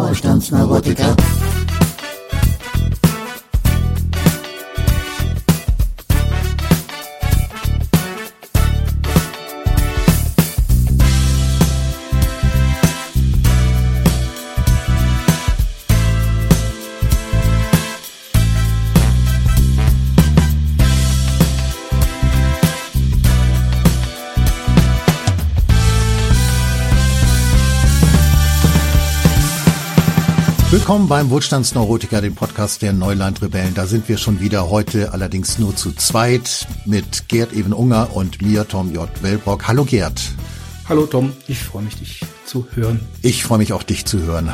Wohlstandsneurotiker. Willkommen beim Wohlstandsneurotiker, dem Podcast der Neulandrebellen. Da sind wir schon wieder heute allerdings nur zu zweit mit Gerd Even Unger und mir, Tom J. Wellbrock. Hallo Gerd. Hallo Tom, ich freue mich, dich zu hören. Ich freue mich auch, dich zu hören.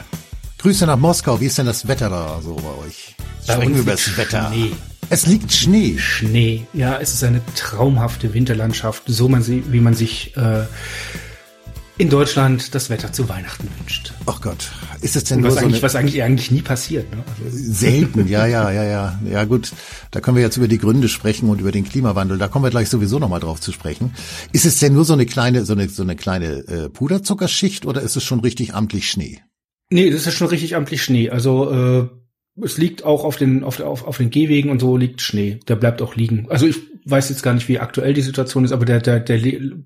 Grüße nach Moskau. Wie ist denn das Wetter da so bei euch? Sprechen wir über das Wetter. Schnee. Es liegt Schnee. Schnee, ja, es ist eine traumhafte Winterlandschaft, so man sie, wie man sich äh, in Deutschland das Wetter zu Weihnachten wünscht. Ach Gott. Ist es denn was so eigentlich, eine, was eigentlich eigentlich nie passiert. Ne? Also, selten? Ja, ja, ja, ja. Ja gut, da können wir jetzt über die Gründe sprechen und über den Klimawandel. Da kommen wir gleich sowieso nochmal drauf zu sprechen. Ist es denn nur so eine kleine, so eine, so eine kleine äh, Puderzuckerschicht oder ist es schon richtig amtlich Schnee? nee, das ist schon richtig amtlich Schnee. Also äh, es liegt auch auf den auf, auf, auf den Gehwegen und so liegt Schnee. Der bleibt auch liegen. Also ich weiß jetzt gar nicht, wie aktuell die Situation ist, aber der der, der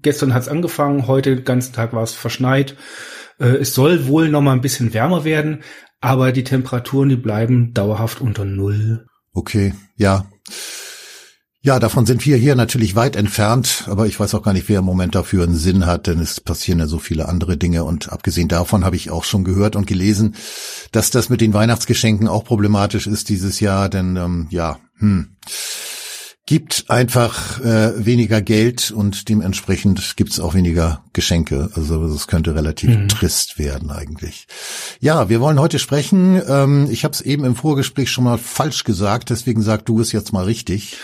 gestern hat es angefangen, heute den ganzen Tag war es verschneit. Äh, es soll wohl noch mal ein bisschen wärmer werden, aber die Temperaturen die bleiben dauerhaft unter Null. Okay, ja. Ja, davon sind wir hier natürlich weit entfernt, aber ich weiß auch gar nicht, wer im Moment dafür einen Sinn hat, denn es passieren ja so viele andere Dinge und abgesehen davon habe ich auch schon gehört und gelesen, dass das mit den Weihnachtsgeschenken auch problematisch ist dieses Jahr, denn ähm, ja, hm, gibt einfach äh, weniger Geld und dementsprechend gibt's auch weniger Geschenke. Also es könnte relativ Mhm. trist werden eigentlich. Ja, wir wollen heute sprechen. Ähm, ich habe es eben im Vorgespräch schon mal falsch gesagt, deswegen sag du es jetzt mal richtig.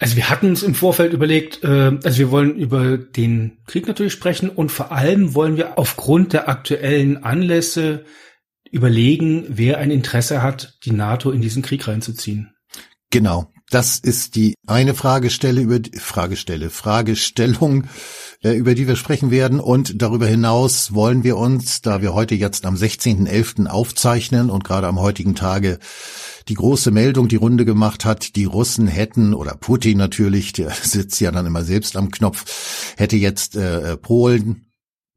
Also wir hatten uns im Vorfeld überlegt, äh, also wir wollen über den Krieg natürlich sprechen und vor allem wollen wir aufgrund der aktuellen Anlässe überlegen, wer ein Interesse hat, die NATO in diesen Krieg reinzuziehen. Genau. Das ist die eine Fragestelle über die Fragestelle, Fragestellung, äh, über die wir sprechen werden. Und darüber hinaus wollen wir uns, da wir heute jetzt am 16.11. aufzeichnen und gerade am heutigen Tage die große Meldung die Runde gemacht hat, die Russen hätten, oder Putin natürlich, der sitzt ja dann immer selbst am Knopf, hätte jetzt äh, Polen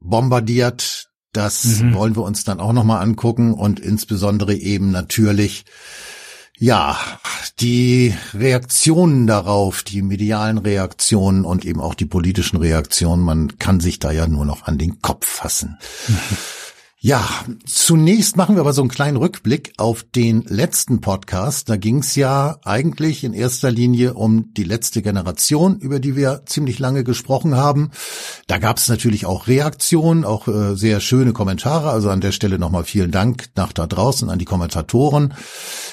bombardiert. Das Mhm. wollen wir uns dann auch nochmal angucken und insbesondere eben natürlich ja, die Reaktionen darauf, die medialen Reaktionen und eben auch die politischen Reaktionen, man kann sich da ja nur noch an den Kopf fassen. Ja, zunächst machen wir aber so einen kleinen Rückblick auf den letzten Podcast. Da ging es ja eigentlich in erster Linie um die letzte Generation, über die wir ziemlich lange gesprochen haben. Da gab es natürlich auch Reaktionen, auch äh, sehr schöne Kommentare. Also an der Stelle nochmal vielen Dank nach da draußen an die Kommentatoren.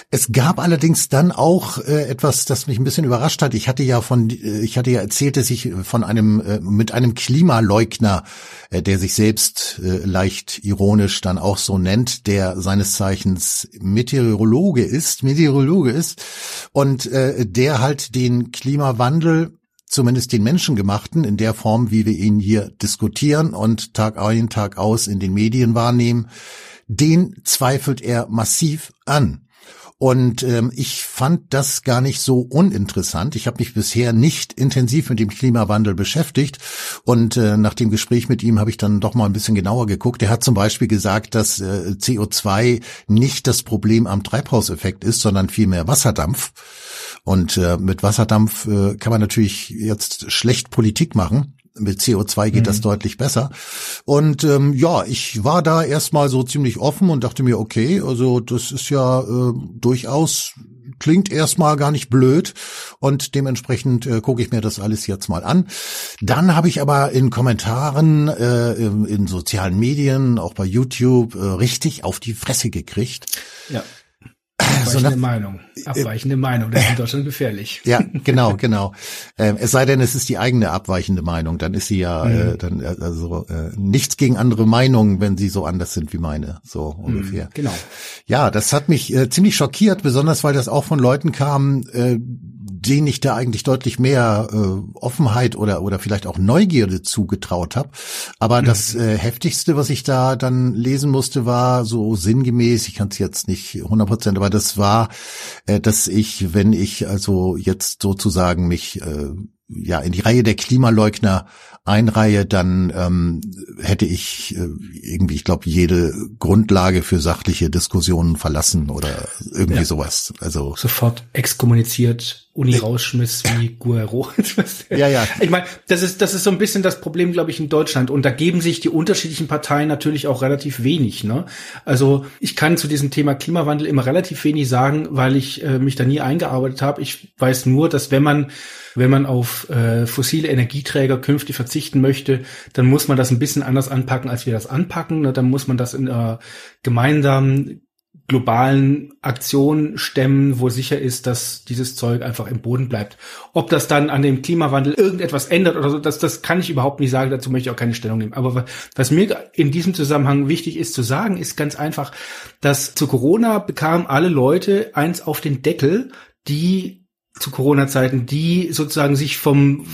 Es gab allerdings dann auch äh, etwas, das mich ein bisschen überrascht hat. Ich hatte ja von, äh, ich hatte ja erzählt, dass ich von einem äh, mit einem Klimaleugner, äh, der sich selbst äh, leicht ironisch dann auch so nennt, der seines Zeichens Meteorologe ist, Meteorologe ist und äh, der halt den Klimawandel zumindest den menschengemachten in der Form, wie wir ihn hier diskutieren und Tag ein, Tag aus in den Medien wahrnehmen, den zweifelt er massiv an. Und ähm, ich fand das gar nicht so uninteressant. Ich habe mich bisher nicht intensiv mit dem Klimawandel beschäftigt. Und äh, nach dem Gespräch mit ihm habe ich dann doch mal ein bisschen genauer geguckt. Er hat zum Beispiel gesagt, dass äh, CO2 nicht das Problem am Treibhauseffekt ist, sondern vielmehr Wasserdampf. Und äh, mit Wasserdampf äh, kann man natürlich jetzt schlecht Politik machen. Mit CO2 geht das deutlich besser. Und ähm, ja, ich war da erstmal so ziemlich offen und dachte mir, okay, also das ist ja äh, durchaus klingt erstmal gar nicht blöd und dementsprechend äh, gucke ich mir das alles jetzt mal an. Dann habe ich aber in Kommentaren, äh, in, in sozialen Medien, auch bei YouTube, äh, richtig auf die Fresse gekriegt. Ja. So Abweichende nach- Meinung. Abweichende Meinung. Das ist in Deutschland gefährlich. Ja, genau, genau. Ähm, es sei denn, es ist die eigene abweichende Meinung, dann ist sie ja Mhm. äh, dann äh, also äh, nichts gegen andere Meinungen, wenn sie so anders sind wie meine, so ungefähr. Genau. Ja, das hat mich äh, ziemlich schockiert, besonders weil das auch von Leuten kam, äh, denen ich da eigentlich deutlich mehr äh, Offenheit oder oder vielleicht auch Neugierde zugetraut habe. Aber mhm. das äh, heftigste, was ich da dann lesen musste, war so sinngemäß. Ich kann es jetzt nicht 100 Prozent, aber das war, äh, dass ich, wenn ich also jetzt sozusagen mich äh, ja in die Reihe der Klimaleugner einreihe, dann ähm, hätte ich äh, irgendwie, ich glaube, jede Grundlage für sachliche Diskussionen verlassen oder irgendwie ja. sowas. Also sofort exkommuniziert, Uni rausschmiss wie Guerrero. ja, ja. Ich meine, das ist das ist so ein bisschen das Problem, glaube ich, in Deutschland. Und da geben sich die unterschiedlichen Parteien natürlich auch relativ wenig. Ne? Also ich kann zu diesem Thema Klimawandel immer relativ wenig sagen, weil ich äh, mich da nie eingearbeitet habe. Ich weiß nur, dass wenn man wenn man auf äh, fossile Energieträger künftig verzichten möchte, dann muss man das ein bisschen anders anpacken, als wir das anpacken. Ne? Dann muss man das in einer gemeinsamen globalen Aktion stemmen, wo sicher ist, dass dieses Zeug einfach im Boden bleibt. Ob das dann an dem Klimawandel irgendetwas ändert oder so, das, das kann ich überhaupt nicht sagen, dazu möchte ich auch keine Stellung nehmen. Aber was mir in diesem Zusammenhang wichtig ist zu sagen, ist ganz einfach, dass zu Corona bekamen alle Leute eins auf den Deckel, die zu Corona-Zeiten, die sozusagen sich vom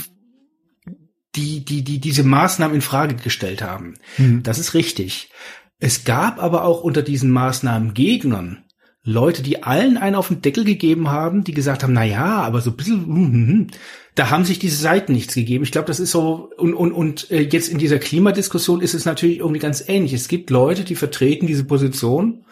die, die, die diese Maßnahmen in Frage gestellt haben. Mhm. Das ist richtig. Es gab aber auch unter diesen Maßnahmen Gegnern Leute, die allen einen auf den Deckel gegeben haben, die gesagt haben, na ja, aber so ein bisschen, mm, mm, da haben sich diese Seiten nichts gegeben. Ich glaube, das ist so, und, und, und äh, jetzt in dieser Klimadiskussion ist es natürlich irgendwie ganz ähnlich. Es gibt Leute, die vertreten diese Position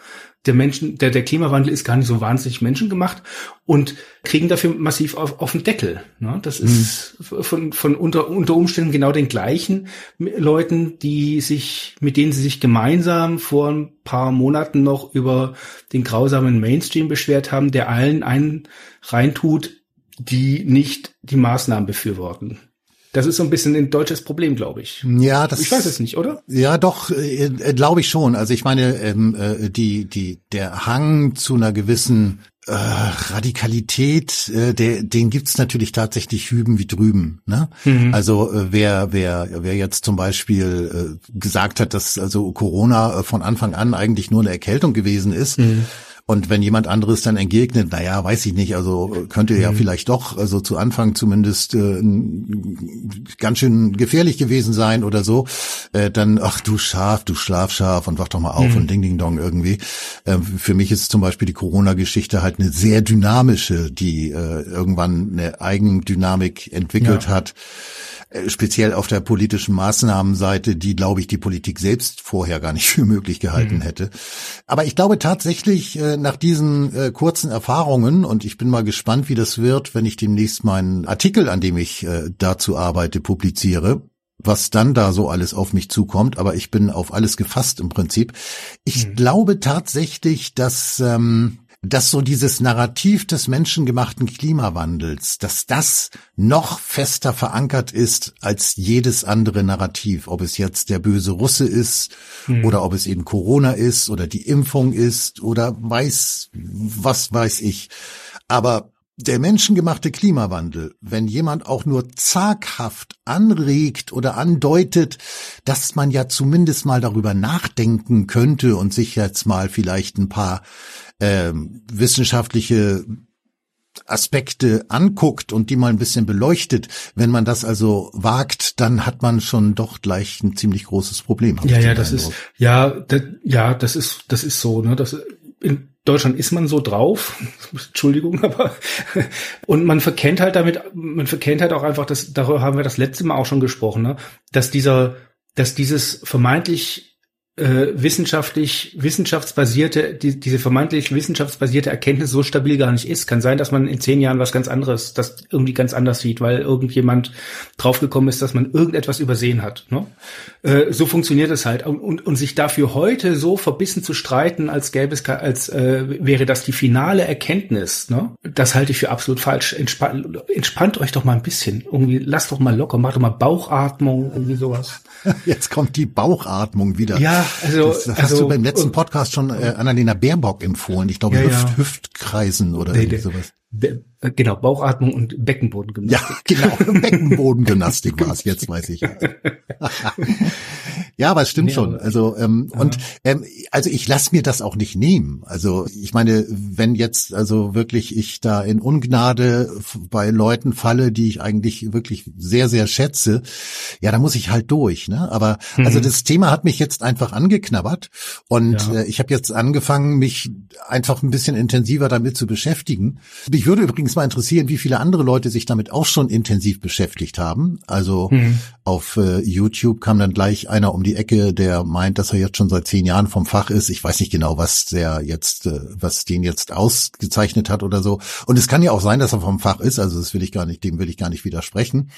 der Menschen, der, der Klimawandel ist gar nicht so wahnsinnig menschengemacht und kriegen dafür massiv auf, auf den Deckel. Ne? Das ist mhm. von, von unter, unter Umständen genau den gleichen Leuten, die sich, mit denen sie sich gemeinsam vor ein paar Monaten noch über den grausamen Mainstream beschwert haben, der allen einen reintut, die nicht die Maßnahmen befürworten. Das ist so ein bisschen ein deutsches Problem, glaube ich. Ja, das. Ich weiß es nicht, oder? Ja, doch, äh, äh glaube ich schon. Also ich meine, ähm, äh, die, die, der Hang zu einer gewissen äh, Radikalität, äh, der, den gibt's natürlich tatsächlich hüben wie drüben. Ne? Mhm. Also äh, wer, wer, wer jetzt zum Beispiel äh, gesagt hat, dass also Corona äh, von Anfang an eigentlich nur eine Erkältung gewesen ist. Mhm und wenn jemand anderes dann entgegnet, naja, weiß ich nicht, also könnte ja mhm. vielleicht doch, also zu Anfang zumindest äh, ganz schön gefährlich gewesen sein oder so, äh, dann, ach du Schaf, du Schlafschaf und wach doch mal auf mhm. und Ding Ding Dong irgendwie. Äh, für mich ist zum Beispiel die Corona-Geschichte halt eine sehr dynamische, die äh, irgendwann eine Eigendynamik entwickelt ja. hat. Äh, speziell auf der politischen Maßnahmenseite, die, glaube ich, die Politik selbst vorher gar nicht für möglich gehalten mhm. hätte. Aber ich glaube tatsächlich, äh, nach diesen äh, kurzen Erfahrungen, und ich bin mal gespannt, wie das wird, wenn ich demnächst meinen Artikel, an dem ich dazu arbeite, publiziere, was dann da so alles auf mich zukommt, aber ich bin auf alles gefasst im Prinzip. Ich mhm. glaube tatsächlich, dass ähm, dass so dieses Narrativ des menschengemachten Klimawandels, dass das noch fester verankert ist als jedes andere Narrativ, ob es jetzt der böse Russe ist hm. oder ob es eben Corona ist oder die Impfung ist oder weiß, was weiß ich. Aber der menschengemachte Klimawandel, wenn jemand auch nur zaghaft anregt oder andeutet, dass man ja zumindest mal darüber nachdenken könnte und sich jetzt mal vielleicht ein paar äh, wissenschaftliche Aspekte anguckt und die mal ein bisschen beleuchtet, wenn man das also wagt, dann hat man schon doch gleich ein ziemlich großes Problem. Ja, ja, das Eindruck. ist ja, das, ja, das ist das ist so, ne, das in Deutschland ist man so drauf, Entschuldigung, aber und man verkennt halt damit, man verkennt halt auch einfach, dass darüber haben wir das letzte Mal auch schon gesprochen, ne, dass dieser, dass dieses vermeintlich äh, wissenschaftlich, wissenschaftsbasierte, die, diese vermeintlich wissenschaftsbasierte Erkenntnis so stabil gar nicht ist. Kann sein, dass man in zehn Jahren was ganz anderes, das irgendwie ganz anders sieht, weil irgendjemand draufgekommen ist, dass man irgendetwas übersehen hat. Ne? Äh, so funktioniert es halt. Und, und, und sich dafür heute so verbissen zu streiten, als gäbe es, als äh, wäre das die finale Erkenntnis, ne? das halte ich für absolut falsch. Entspannt, entspannt euch doch mal ein bisschen. Irgendwie, lasst doch mal locker, macht doch mal Bauchatmung, irgendwie sowas. Jetzt kommt die Bauchatmung wieder. Ja, also, das hast also, du beim letzten Podcast schon äh, Annalena Baerbock empfohlen. Ich glaube, ja, Hüft, ja. Hüftkreisen oder der, irgendwie sowas. Äh, genau, Bauchatmung und Beckenbodengymnastik. Ja, genau, Beckenbodengymnastik war es, jetzt weiß ich. ja, aber es stimmt nee, schon. Also ähm, ja. und ähm, also ich lasse mir das auch nicht nehmen. Also ich meine, wenn jetzt also wirklich ich da in Ungnade bei Leuten falle, die ich eigentlich wirklich sehr sehr schätze, ja, da muss ich halt durch. Ne? Aber mhm. also das Thema hat mich jetzt einfach angeknabbert und ja. äh, ich habe jetzt angefangen, mich einfach ein bisschen intensiver damit zu beschäftigen. Mich würde übrigens mal interessieren, wie viele andere Leute sich damit auch schon intensiv beschäftigt haben. Also mhm. auf äh, YouTube kam dann gleich einer um die Ecke, der meint, dass er jetzt schon seit zehn Jahren vom Fach ist. Ich weiß nicht genau, was der jetzt, äh, was den jetzt ausgezeichnet hat oder so. Und es kann ja auch sein, dass er vom Fach ist. Also das will ich gar nicht, dem will ich gar nicht widersprechen.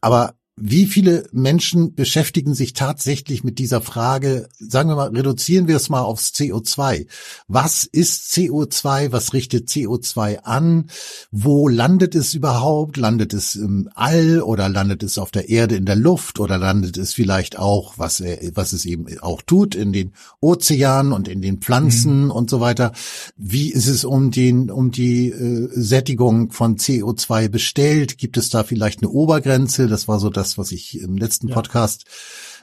Aber wie viele Menschen beschäftigen sich tatsächlich mit dieser Frage, sagen wir mal, reduzieren wir es mal aufs CO2. Was ist CO2? Was richtet CO2 an? Wo landet es überhaupt? Landet es im All oder landet es auf der Erde in der Luft oder landet es vielleicht auch, was, was es eben auch tut, in den Ozeanen und in den Pflanzen mhm. und so weiter? Wie ist es um den, um die äh, Sättigung von CO2 bestellt? Gibt es da vielleicht eine Obergrenze? Das war so das das, was ich im letzten ja. Podcast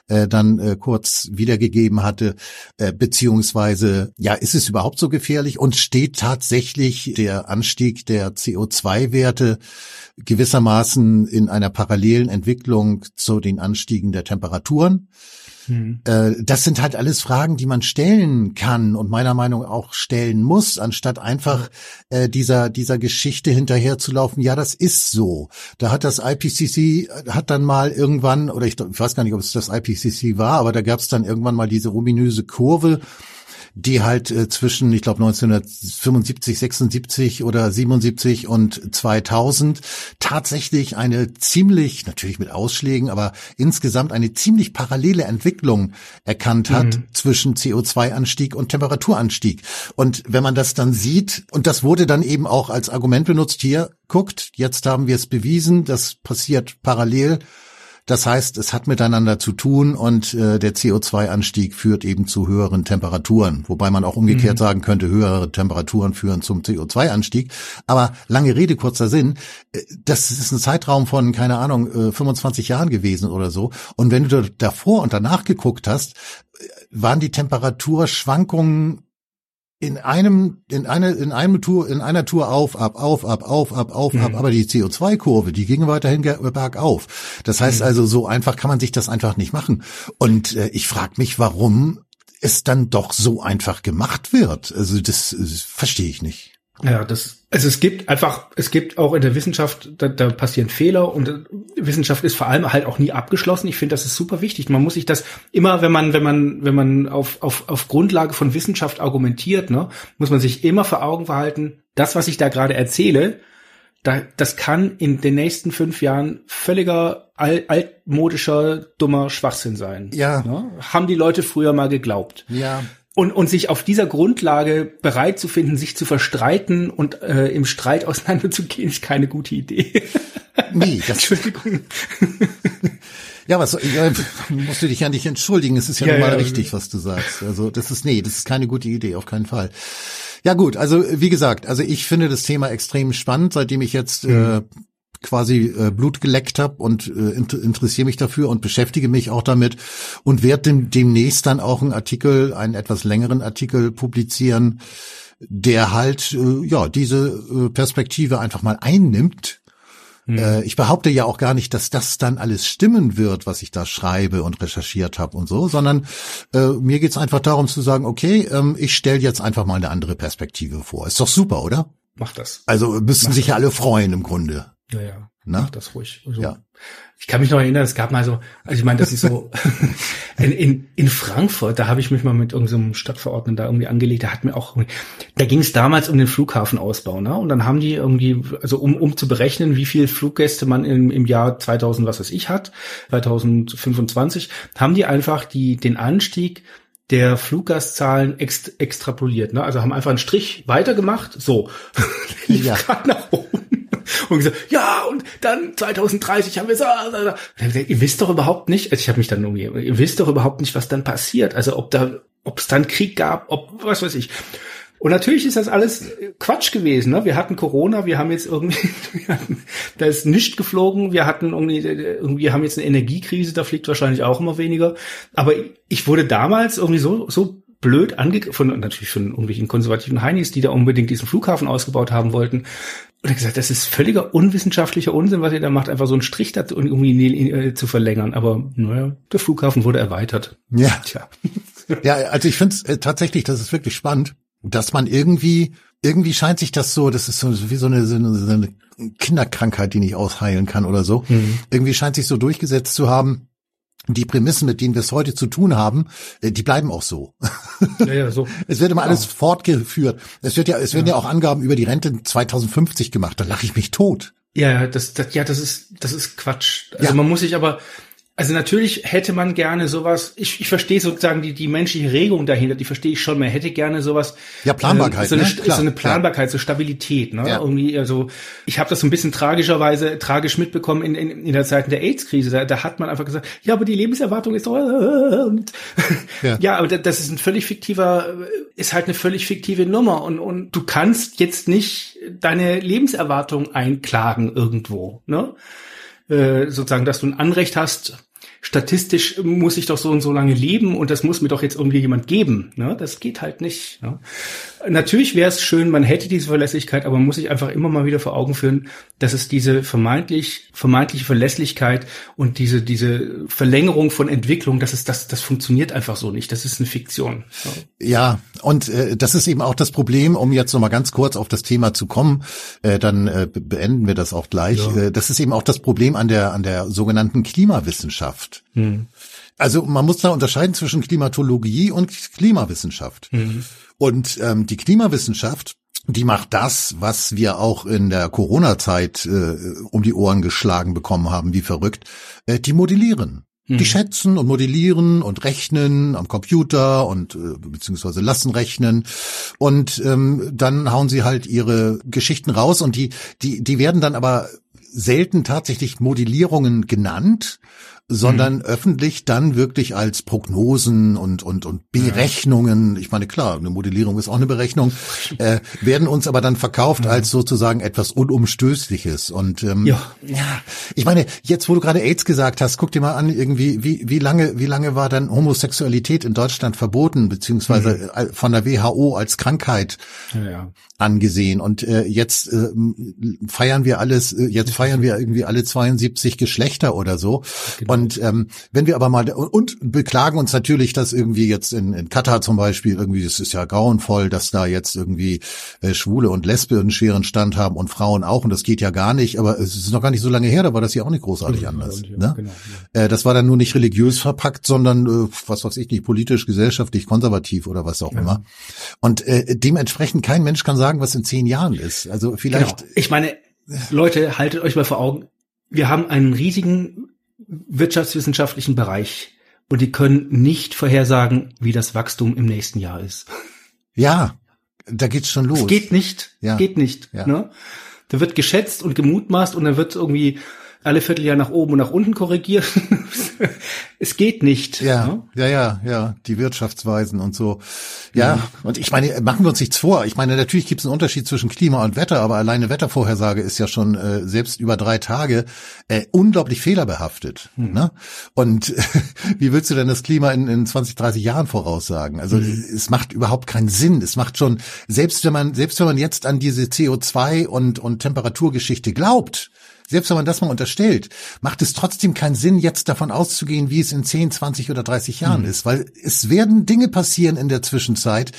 äh, dann äh, kurz wiedergegeben hatte, äh, beziehungsweise ja, ist es überhaupt so gefährlich und steht tatsächlich der Anstieg der CO2-Werte gewissermaßen in einer parallelen Entwicklung zu den Anstiegen der Temperaturen? Hm. Äh, das sind halt alles Fragen, die man stellen kann und meiner Meinung auch stellen muss, anstatt einfach äh, dieser dieser Geschichte hinterherzulaufen. Ja, das ist so. Da hat das IPCC äh, hat dann mal irgendwann oder ich, ich weiß gar nicht, ob es das IPCC war, aber da gab es dann irgendwann mal diese ruminöse Kurve die halt äh, zwischen, ich glaube 1975, 76 oder 77 und 2000 tatsächlich eine ziemlich, natürlich mit Ausschlägen, aber insgesamt eine ziemlich parallele Entwicklung erkannt hat mhm. zwischen CO2-Anstieg und Temperaturanstieg. Und wenn man das dann sieht, und das wurde dann eben auch als Argument benutzt, hier, guckt, jetzt haben wir es bewiesen, das passiert parallel das heißt, es hat miteinander zu tun und äh, der CO2-Anstieg führt eben zu höheren Temperaturen. Wobei man auch umgekehrt mhm. sagen könnte, höhere Temperaturen führen zum CO2-Anstieg. Aber lange Rede, kurzer Sinn, äh, das ist ein Zeitraum von, keine Ahnung, äh, 25 Jahren gewesen oder so. Und wenn du davor und danach geguckt hast, äh, waren die Temperaturschwankungen in einem, in einer, in einem Tour, in einer Tour auf, ab, auf, ab, auf, ab, auf, mhm. ab, aber die CO2-Kurve, die ging weiterhin bergauf. Das heißt mhm. also, so einfach kann man sich das einfach nicht machen. Und äh, ich frage mich, warum es dann doch so einfach gemacht wird. Also das, das verstehe ich nicht. Ja, das, also es gibt einfach, es gibt auch in der Wissenschaft, da, da passieren Fehler und Wissenschaft ist vor allem halt auch nie abgeschlossen. Ich finde, das ist super wichtig. Man muss sich das immer, wenn man, wenn man, wenn man auf, auf, auf Grundlage von Wissenschaft argumentiert, ne, muss man sich immer vor Augen verhalten, das, was ich da gerade erzähle, da, das kann in den nächsten fünf Jahren völliger alt, altmodischer, dummer Schwachsinn sein. Ja. Ne? Haben die Leute früher mal geglaubt. Ja. Und, und sich auf dieser Grundlage bereit zu finden, sich zu verstreiten und äh, im Streit auseinanderzugehen, ist keine gute Idee. Nee, das Entschuldigung. Ja, was ja, musst du dich ja nicht entschuldigen. Es ist ja, ja normal ja, richtig, was du sagst. Also das ist nee, das ist keine gute Idee, auf keinen Fall. Ja gut, also wie gesagt, also ich finde das Thema extrem spannend, seitdem ich jetzt äh, mhm. äh, quasi äh, Blut geleckt habe und äh, interessiere mich dafür und beschäftige mich auch damit und werde dem, demnächst dann auch einen Artikel, einen etwas längeren Artikel publizieren, der halt äh, ja diese äh, Perspektive einfach mal einnimmt. Hm. Äh, ich behaupte ja auch gar nicht, dass das dann alles stimmen wird, was ich da schreibe und recherchiert habe und so, sondern äh, mir geht's einfach darum zu sagen, okay, ähm, ich stelle jetzt einfach mal eine andere Perspektive vor. Ist doch super, oder? Mach das. Also müssten sich ja alle freuen im Grunde. Ja, ja. Na? Mach das ruhig. Also, ja. Ich kann mich noch erinnern, es gab mal so, also ich meine, das ist so, in, in, in Frankfurt, da habe ich mich mal mit irgendeinem Stadtverordneten da irgendwie angelegt, da hat mir auch, da ging es damals um den Flughafenausbau, ne? Und dann haben die irgendwie, also um, um zu berechnen, wie viel Fluggäste man im, im Jahr 2000, was weiß ich, hat, 2025, haben die einfach die, den Anstieg der Fluggastzahlen ext extrapoliert, ne? Also haben einfach einen Strich weitergemacht, so, lief ja. gerade nach oben und gesagt, ja, und dann 2030 haben wir so. Ihr wisst doch überhaupt nicht, also ich habe mich dann irgendwie, ihr wisst doch überhaupt nicht, was dann passiert. Also ob da, ob es dann Krieg gab, ob, was weiß ich. Und natürlich ist das alles Quatsch gewesen. Ne? Wir hatten Corona, wir haben jetzt irgendwie, da ist nichts geflogen, wir hatten irgendwie, irgendwie haben jetzt eine Energiekrise, da fliegt wahrscheinlich auch immer weniger. Aber ich wurde damals irgendwie so, so blöd angegriffen, natürlich von irgendwelchen konservativen Heinis, die da unbedingt diesen Flughafen ausgebaut haben wollten. Und er gesagt, das ist völliger unwissenschaftlicher Unsinn, was ihr da macht, einfach so einen Strich da irgendwie äh, zu verlängern. Aber naja, der Flughafen wurde erweitert. Ja. Tja. Ja, also ich finde es äh, tatsächlich, das ist wirklich spannend dass man irgendwie, irgendwie scheint sich das so, das ist so wie so eine, so eine Kinderkrankheit, die nicht ausheilen kann oder so. Mhm. Irgendwie scheint sich so durchgesetzt zu haben, die Prämissen, mit denen wir es heute zu tun haben, äh, die bleiben auch so. Ja, ja, so. Es wird immer alles ja. fortgeführt. Es wird ja, es werden ja. ja auch Angaben über die Rente 2050 gemacht. Da lache ich mich tot. Ja, das, das, ja, das ist, das ist Quatsch. Also man muss sich aber, also natürlich hätte man gerne sowas, ich, ich verstehe sozusagen die, die menschliche Regung dahinter, die verstehe ich schon, man hätte gerne sowas. Ja, Planbarkeit. Äh, so, eine, ne? so eine Planbarkeit, ja. so Stabilität, ne? Ja. Irgendwie, also ich habe das so ein bisschen tragischerweise, tragisch mitbekommen in, in, in der Zeit der AIDS-Krise. Da, da hat man einfach gesagt, ja, aber die Lebenserwartung ist doch und, ja. ja, aber das ist ein völlig fiktiver, ist halt eine völlig fiktive Nummer und, und du kannst jetzt nicht deine Lebenserwartung einklagen irgendwo, ne? Äh, sozusagen, dass du ein Anrecht hast, statistisch muss ich doch so und so lange leben und das muss mir doch jetzt irgendwie jemand geben. Ne? Das geht halt nicht. Ne? Natürlich wäre es schön, man hätte diese Verlässlichkeit, aber man muss sich einfach immer mal wieder vor Augen führen, dass es diese vermeintlich, vermeintliche Verlässlichkeit und diese, diese Verlängerung von Entwicklung, das ist, das, das funktioniert einfach so nicht. Das ist eine Fiktion. Ja, und äh, das ist eben auch das Problem, um jetzt nochmal ganz kurz auf das Thema zu kommen, äh, dann äh, beenden wir das auch gleich. Ja. Äh, das ist eben auch das Problem an der, an der sogenannten Klimawissenschaft. Hm. Also man muss da unterscheiden zwischen Klimatologie und Klimawissenschaft. Mhm. Und ähm, die Klimawissenschaft, die macht das, was wir auch in der Corona-Zeit äh, um die Ohren geschlagen bekommen haben, wie verrückt. Äh, die modellieren. Mhm. Die schätzen und modellieren und rechnen am Computer und äh, beziehungsweise lassen rechnen und ähm, dann hauen sie halt ihre Geschichten raus und die die die werden dann aber selten tatsächlich Modellierungen genannt, sondern mhm. öffentlich dann wirklich als Prognosen und und und Berechnungen. Ich meine klar, eine Modellierung ist auch eine Berechnung, äh, werden uns aber dann verkauft mhm. als sozusagen etwas unumstößliches. Und ähm, ja. ja, ich meine jetzt, wo du gerade AIDS gesagt hast, guck dir mal an, irgendwie wie wie lange wie lange war dann Homosexualität in Deutschland verboten beziehungsweise mhm. von der WHO als Krankheit ja, ja. angesehen. Und äh, jetzt äh, feiern wir alles, äh, jetzt feiern wir irgendwie alle 72 Geschlechter oder so. Genau. Und ähm, wenn wir aber mal und beklagen uns natürlich, dass irgendwie jetzt in, in Katar zum Beispiel irgendwie, es ist ja grauenvoll, dass da jetzt irgendwie äh, Schwule und Lesbe einen schweren Stand haben und Frauen auch und das geht ja gar nicht. Aber es ist noch gar nicht so lange her, da war das ja auch nicht großartig ja, anders. Ja, ne? genau, ja. äh, das war dann nur nicht religiös verpackt, sondern äh, was weiß ich nicht, politisch, gesellschaftlich, konservativ oder was auch immer. Und äh, dementsprechend kein Mensch kann sagen, was in zehn Jahren ist. Also vielleicht. Genau. Ich meine, Leute, haltet euch mal vor Augen. Wir haben einen riesigen wirtschaftswissenschaftlichen Bereich und die können nicht vorhersagen, wie das Wachstum im nächsten Jahr ist. Ja, da geht's schon los. Es geht nicht, ja. geht nicht. Ja. Ne? Da wird geschätzt und gemutmaßt und dann wird irgendwie alle Vierteljahr nach oben und nach unten korrigiert. es geht nicht. Ja, ne? ja, ja, ja, die Wirtschaftsweisen und so. Ja, ja, und ich meine, machen wir uns nichts vor. Ich meine, natürlich gibt es einen Unterschied zwischen Klima und Wetter, aber alleine Wettervorhersage ist ja schon äh, selbst über drei Tage äh, unglaublich fehlerbehaftet. Hm. Ne? Und äh, wie willst du denn das Klima in, in 20, 30 Jahren voraussagen? Also hm. es macht überhaupt keinen Sinn. Es macht schon, selbst wenn man, selbst wenn man jetzt an diese CO2 und, und Temperaturgeschichte glaubt, selbst wenn man das mal unterstellt, macht es trotzdem keinen Sinn, jetzt davon auszugehen, wie es in 10, 20 oder 30 Jahren mhm. ist, weil es werden Dinge passieren in der Zwischenzeit,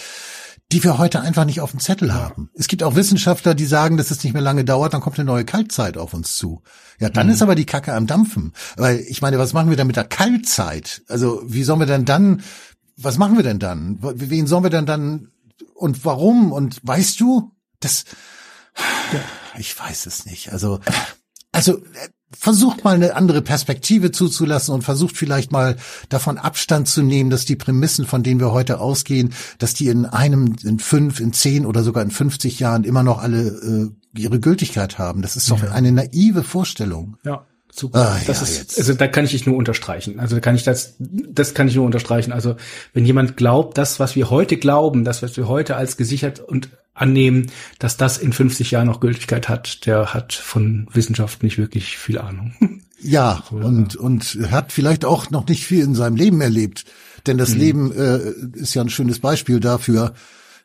die wir heute einfach nicht auf dem Zettel haben. Es gibt auch Wissenschaftler, die sagen, dass es nicht mehr lange dauert, dann kommt eine neue Kaltzeit auf uns zu. Ja, dann mhm. ist aber die Kacke am Dampfen. Weil ich meine, was machen wir dann mit der Kaltzeit? Also wie sollen wir denn dann, was machen wir denn dann? Wen sollen wir denn dann und warum? Und weißt du, das, ja. ich weiß es nicht. Also also äh, versucht mal eine andere Perspektive zuzulassen und versucht vielleicht mal davon Abstand zu nehmen, dass die Prämissen, von denen wir heute ausgehen, dass die in einem, in fünf, in zehn oder sogar in 50 Jahren immer noch alle äh, ihre Gültigkeit haben. Das ist doch ja. eine naive Vorstellung. Ja. Super. Ah, das ja, ist, jetzt. also da kann ich dich nur unterstreichen. Also da kann ich das, das kann ich nur unterstreichen. Also wenn jemand glaubt, das, was wir heute glauben, das, was wir heute als gesichert und annehmen, dass das in 50 Jahren noch Gültigkeit hat, der hat von Wissenschaft nicht wirklich viel Ahnung. Ja, und, und hat vielleicht auch noch nicht viel in seinem Leben erlebt. Denn das mhm. Leben äh, ist ja ein schönes Beispiel dafür,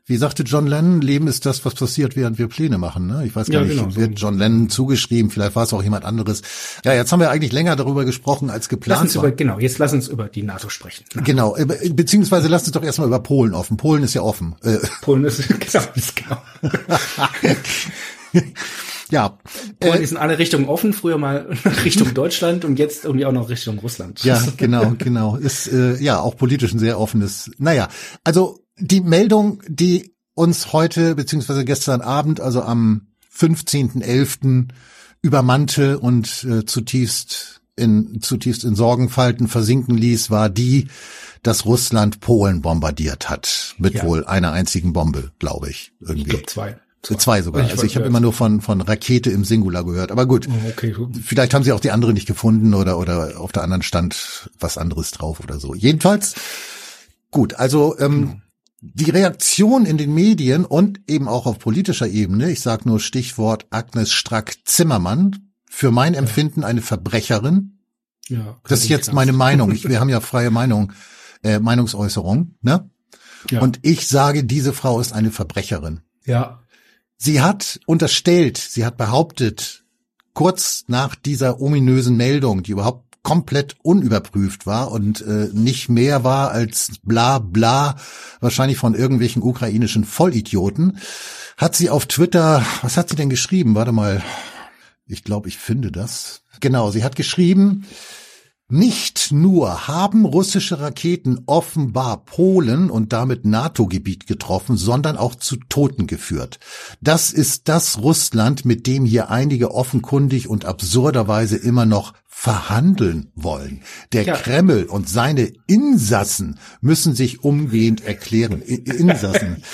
wie sagte John Lennon, Leben ist das, was passiert, während wir Pläne machen. Ne? Ich weiß gar ja, nicht, genau, wird John Lennon zugeschrieben, vielleicht war es auch jemand anderes. Ja, jetzt haben wir eigentlich länger darüber gesprochen, als geplant lass uns war. Über, genau, jetzt lass uns über die NATO sprechen. Ne? Genau, äh, beziehungsweise lass uns doch erstmal über Polen offen. Polen ist ja offen. Äh, Polen ist, genau, ist genau. Ja. Polen äh, ist in alle Richtungen offen, früher mal Richtung Deutschland und jetzt irgendwie auch noch Richtung Russland. Ja, genau, genau. Ist äh, ja auch politisch ein sehr offenes. Naja, also die Meldung, die uns heute beziehungsweise gestern Abend, also am 15.11. übermannte und äh, zutiefst in zutiefst in Sorgenfalten versinken ließ, war die, dass Russland Polen bombardiert hat mit ja. wohl einer einzigen Bombe, glaube ich, irgendwie. Ich glaube zwei. Zwei, zwei sogar. Ich also ich habe immer nur von von Rakete im Singular gehört. Aber gut, oh, okay. vielleicht haben sie auch die andere nicht gefunden oder oder auf der anderen stand was anderes drauf oder so. Jedenfalls gut. Also ähm, genau die Reaktion in den Medien und eben auch auf politischer Ebene, ich sage nur Stichwort Agnes Strack-Zimmermann, für mein Empfinden eine Verbrecherin. Ja, das ist jetzt meine Meinung. Ich, wir haben ja freie Meinung, äh, Meinungsäußerung, ne? Ja. Und ich sage, diese Frau ist eine Verbrecherin. Ja. Sie hat unterstellt, sie hat behauptet, kurz nach dieser ominösen Meldung, die überhaupt komplett unüberprüft war und äh, nicht mehr war als bla bla, wahrscheinlich von irgendwelchen ukrainischen Vollidioten, hat sie auf Twitter, was hat sie denn geschrieben? Warte mal, ich glaube, ich finde das. Genau, sie hat geschrieben, nicht nur haben russische Raketen offenbar Polen und damit NATO-Gebiet getroffen, sondern auch zu Toten geführt. Das ist das Russland, mit dem hier einige offenkundig und absurderweise immer noch verhandeln wollen. Der ja. Kreml und seine Insassen müssen sich umgehend erklären. Insassen.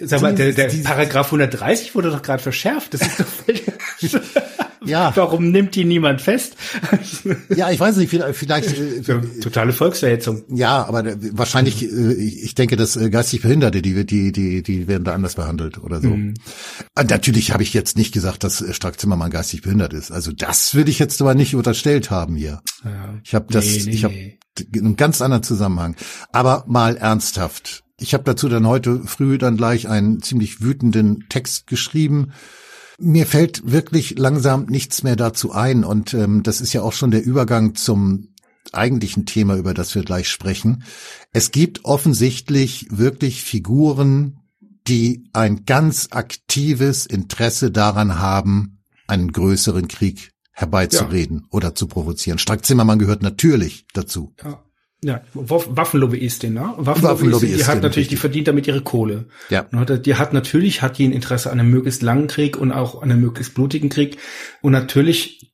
Sag mal, der, der Paragraph 130 wurde doch gerade verschärft. Das ist doch ja. Warum nimmt die niemand fest? ja, ich weiß nicht, vielleicht, vielleicht äh, totale Volksverhetzung. Ja, aber wahrscheinlich, äh, ich denke, dass äh, geistig Behinderte, die die die die werden da anders behandelt oder so. Mhm. Natürlich habe ich jetzt nicht gesagt, dass Strack Zimmermann geistig behindert ist. Also das würde ich jetzt aber nicht unterstellt haben hier. Ja. Ich habe das, nee, nee, ich habe einen ganz anderen Zusammenhang. Aber mal ernsthaft. Ich habe dazu dann heute früh dann gleich einen ziemlich wütenden Text geschrieben mir fällt wirklich langsam nichts mehr dazu ein und ähm, das ist ja auch schon der Übergang zum eigentlichen Thema, über das wir gleich sprechen. Es gibt offensichtlich wirklich Figuren, die ein ganz aktives Interesse daran haben, einen größeren Krieg herbeizureden ja. oder zu provozieren. Strack Zimmermann gehört natürlich dazu. Ja. Ja, Waffenlobbyistin, ne? Waffenlobbyistin, die hat natürlich, die verdient damit ihre Kohle. Ja. Die hat natürlich, hat die ein Interesse an einem möglichst langen Krieg und auch an einem möglichst blutigen Krieg. Und natürlich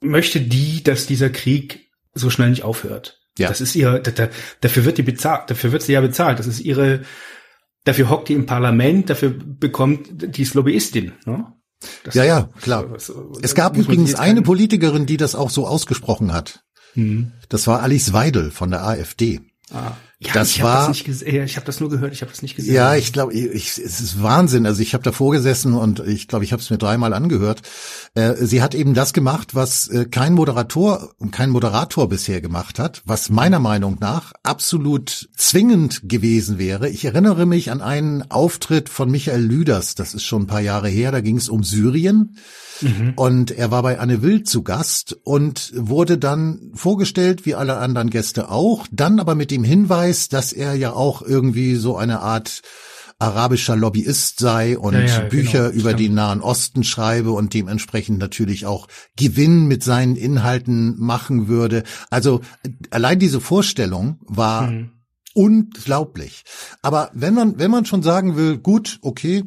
möchte die, dass dieser Krieg so schnell nicht aufhört. Ja. Das ist ihr, dafür wird die bezahlt, dafür wird sie ja bezahlt. Das ist ihre, dafür hockt die im Parlament, dafür bekommt die ist Lobbyistin, ne? Das ja, ja, klar. Das, das, es gab übrigens eine Politikerin, die das auch so ausgesprochen hat. Mhm. Das war Alice Weidel von der AfD. Ah. Ja, das ich war, das nicht ich habe das nur gehört, ich habe das nicht gesehen. Ja, ich glaube, ich, es ist Wahnsinn. Also ich habe davor gesessen und ich glaube, ich habe es mir dreimal angehört. Äh, sie hat eben das gemacht, was äh, kein Moderator und kein Moderator bisher gemacht hat, was meiner Meinung nach absolut zwingend gewesen wäre. Ich erinnere mich an einen Auftritt von Michael Lüders, das ist schon ein paar Jahre her, da ging es um Syrien. Mhm. Und er war bei Anne Will zu Gast und wurde dann vorgestellt, wie alle anderen Gäste auch, dann aber mit dem Hinweis, dass er ja auch irgendwie so eine Art arabischer Lobbyist sei und ja, ja, Bücher genau, über den Nahen Osten schreibe und dementsprechend natürlich auch Gewinn mit seinen Inhalten machen würde. Also allein diese Vorstellung war mhm. unglaublich. Aber wenn man, wenn man schon sagen will, gut, okay,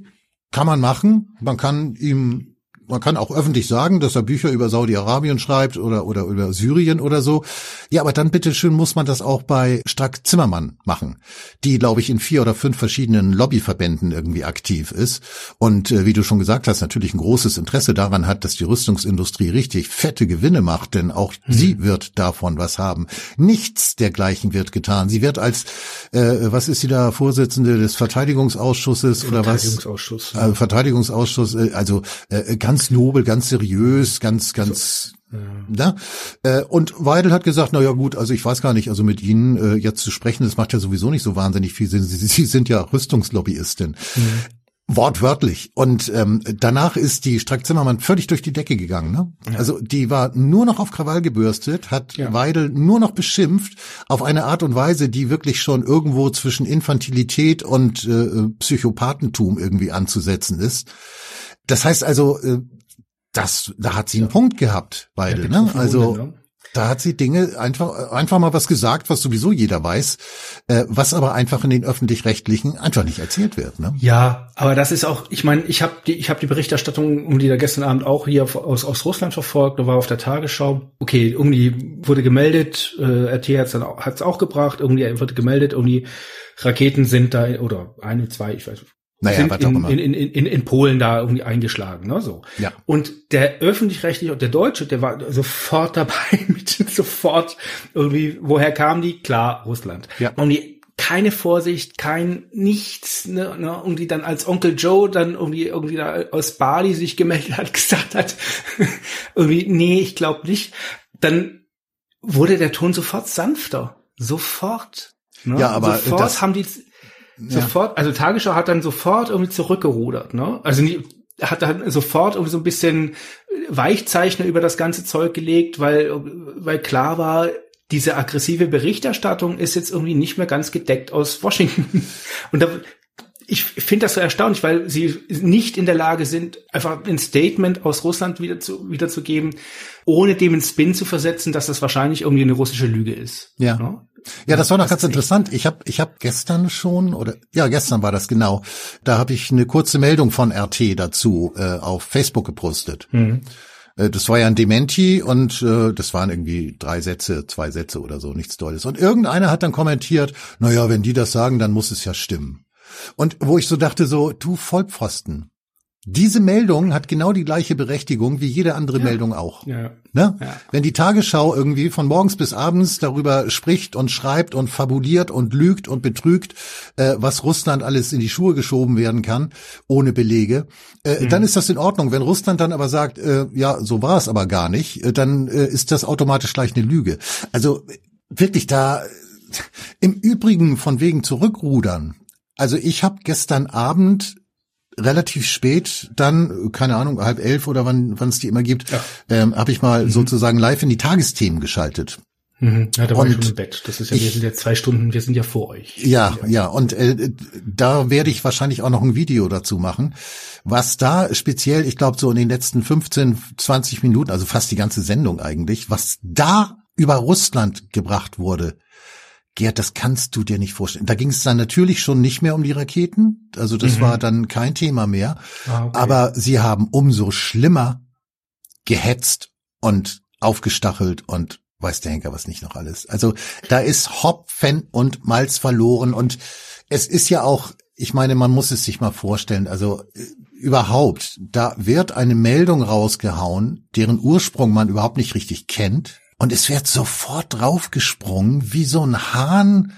kann man machen, man kann ihm man kann auch öffentlich sagen, dass er Bücher über Saudi-Arabien schreibt oder, oder über Syrien oder so. Ja, aber dann bitteschön muss man das auch bei Strack Zimmermann machen, die, glaube ich, in vier oder fünf verschiedenen Lobbyverbänden irgendwie aktiv ist. Und äh, wie du schon gesagt hast, natürlich ein großes Interesse daran hat, dass die Rüstungsindustrie richtig fette Gewinne macht, denn auch mhm. sie wird davon was haben. Nichts dergleichen wird getan. Sie wird als, äh, was ist sie da, Vorsitzende des Verteidigungsausschusses oder was? Verteidigungsausschuss. Äh, Verteidigungsausschuss, äh, also äh, ganz nobel, ganz seriös, ganz, ganz so. Ja. Äh, und Weidel hat gesagt, na ja gut, also ich weiß gar nicht, also mit Ihnen äh, jetzt zu sprechen, das macht ja sowieso nicht so wahnsinnig viel Sinn. Sie, Sie sind ja Rüstungslobbyistin. Mhm. Wortwörtlich. Und ähm, danach ist die Strack Zimmermann völlig durch die Decke gegangen. Ne? Ja. Also die war nur noch auf Krawall gebürstet, hat ja. Weidel nur noch beschimpft auf eine Art und Weise, die wirklich schon irgendwo zwischen Infantilität und äh, Psychopathentum irgendwie anzusetzen ist. Das heißt also, äh, das, da hat sie einen ja. Punkt gehabt, beide. Ja, ne? Also ne? da hat sie Dinge einfach einfach mal was gesagt, was sowieso jeder weiß, äh, was aber einfach in den öffentlich-rechtlichen einfach nicht erzählt wird. Ne? Ja, aber das ist auch, ich meine, ich habe die ich habe die Berichterstattung um die da gestern Abend auch hier aus aus Russland verfolgt, da war auf der Tagesschau. Okay, irgendwie wurde gemeldet, äh, RT hat's dann auch, hat's auch gebracht, irgendwie wurde gemeldet, irgendwie Raketen sind da oder eine, zwei, ich weiß naja, sind in, in, in, in, in Polen da irgendwie eingeschlagen, ne, so. Ja. Und der öffentlich-rechtliche und der Deutsche, der war sofort dabei mit sofort irgendwie, woher kamen die? Klar, Russland. Ja. Und die, keine Vorsicht, kein nichts, ne, ne, und die dann als Onkel Joe dann irgendwie irgendwie da aus Bali sich gemeldet hat, gesagt hat, irgendwie, nee, ich glaube nicht. Dann wurde der Ton sofort sanfter. Sofort. Ne? Ja, aber sofort das, haben die sofort, also Tagesschau hat dann sofort irgendwie zurückgerudert, ne? Also nie, hat dann sofort irgendwie so ein bisschen Weichzeichner über das ganze Zeug gelegt, weil, weil klar war, diese aggressive Berichterstattung ist jetzt irgendwie nicht mehr ganz gedeckt aus Washington. Und da, ich finde das so erstaunlich, weil sie nicht in der Lage sind, einfach ein Statement aus Russland wieder zu, wiederzugeben, ohne dem einen Spin zu versetzen, dass das wahrscheinlich irgendwie eine russische Lüge ist. Ja. Ja? Das war noch ganz interessant. Ich habe ich hab gestern schon oder ja, gestern war das genau. Da habe ich eine kurze Meldung von RT dazu äh, auf Facebook gepostet. Mhm. Äh, das war ja ein Dementi und äh, das waren irgendwie drei Sätze, zwei Sätze oder so, nichts Tolles. Und irgendeiner hat dann kommentiert, na ja, wenn die das sagen, dann muss es ja stimmen. Und wo ich so dachte, so, du Vollpfosten, diese Meldung hat genau die gleiche Berechtigung wie jede andere ja. Meldung auch. Ja. Ne? Ja. Wenn die Tagesschau irgendwie von morgens bis abends darüber spricht und schreibt und fabuliert und lügt und betrügt, äh, was Russland alles in die Schuhe geschoben werden kann, ohne Belege, äh, mhm. dann ist das in Ordnung. Wenn Russland dann aber sagt, äh, ja, so war es aber gar nicht, äh, dann äh, ist das automatisch gleich eine Lüge. Also wirklich da im Übrigen von wegen zurückrudern. Also ich habe gestern Abend relativ spät dann, keine Ahnung, halb elf oder wann wann es die immer gibt, ja. ähm, habe ich mal mhm. sozusagen live in die Tagesthemen geschaltet. Mhm. Ja, da war und ich schon im Bett. Das ist ja, ich, wir sind ja zwei Stunden, wir sind ja vor euch. Ja, ja, ja. Und äh, da werde ich wahrscheinlich auch noch ein Video dazu machen. Was da speziell, ich glaube, so in den letzten 15, 20 Minuten, also fast die ganze Sendung eigentlich, was da über Russland gebracht wurde, Gerd, das kannst du dir nicht vorstellen. Da ging es dann natürlich schon nicht mehr um die Raketen, also das mhm. war dann kein Thema mehr. Ah, okay. Aber sie haben umso schlimmer gehetzt und aufgestachelt und weiß der Henker was nicht noch alles. Also da ist Hopfen und Malz verloren und es ist ja auch, ich meine, man muss es sich mal vorstellen, also äh, überhaupt, da wird eine Meldung rausgehauen, deren Ursprung man überhaupt nicht richtig kennt und es wird sofort draufgesprungen, wie so ein Hahn.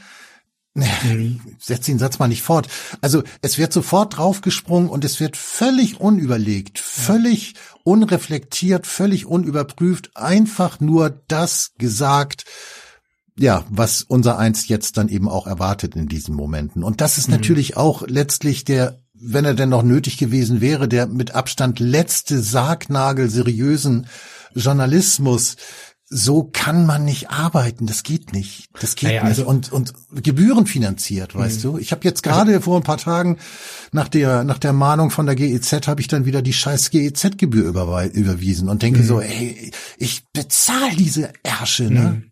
Mhm. Setz den Satz mal nicht fort. Also es wird sofort draufgesprungen und es wird völlig unüberlegt, völlig unreflektiert, völlig unüberprüft, einfach nur das gesagt, ja, was unser Eins jetzt dann eben auch erwartet in diesen Momenten. Und das ist mhm. natürlich auch letztlich der, wenn er denn noch nötig gewesen wäre, der mit Abstand letzte Sargnagel seriösen Journalismus, so kann man nicht arbeiten. Das geht nicht. Das geht naja, nicht. Also, und, und Gebühren finanziert, weißt mhm. du. Ich habe jetzt gerade also, vor ein paar Tagen nach der, nach der Mahnung von der GEZ habe ich dann wieder die scheiß GEZ-Gebühr überwiesen und denke mhm. so, ey, ich bezahle diese Ärsche, ne? Mhm.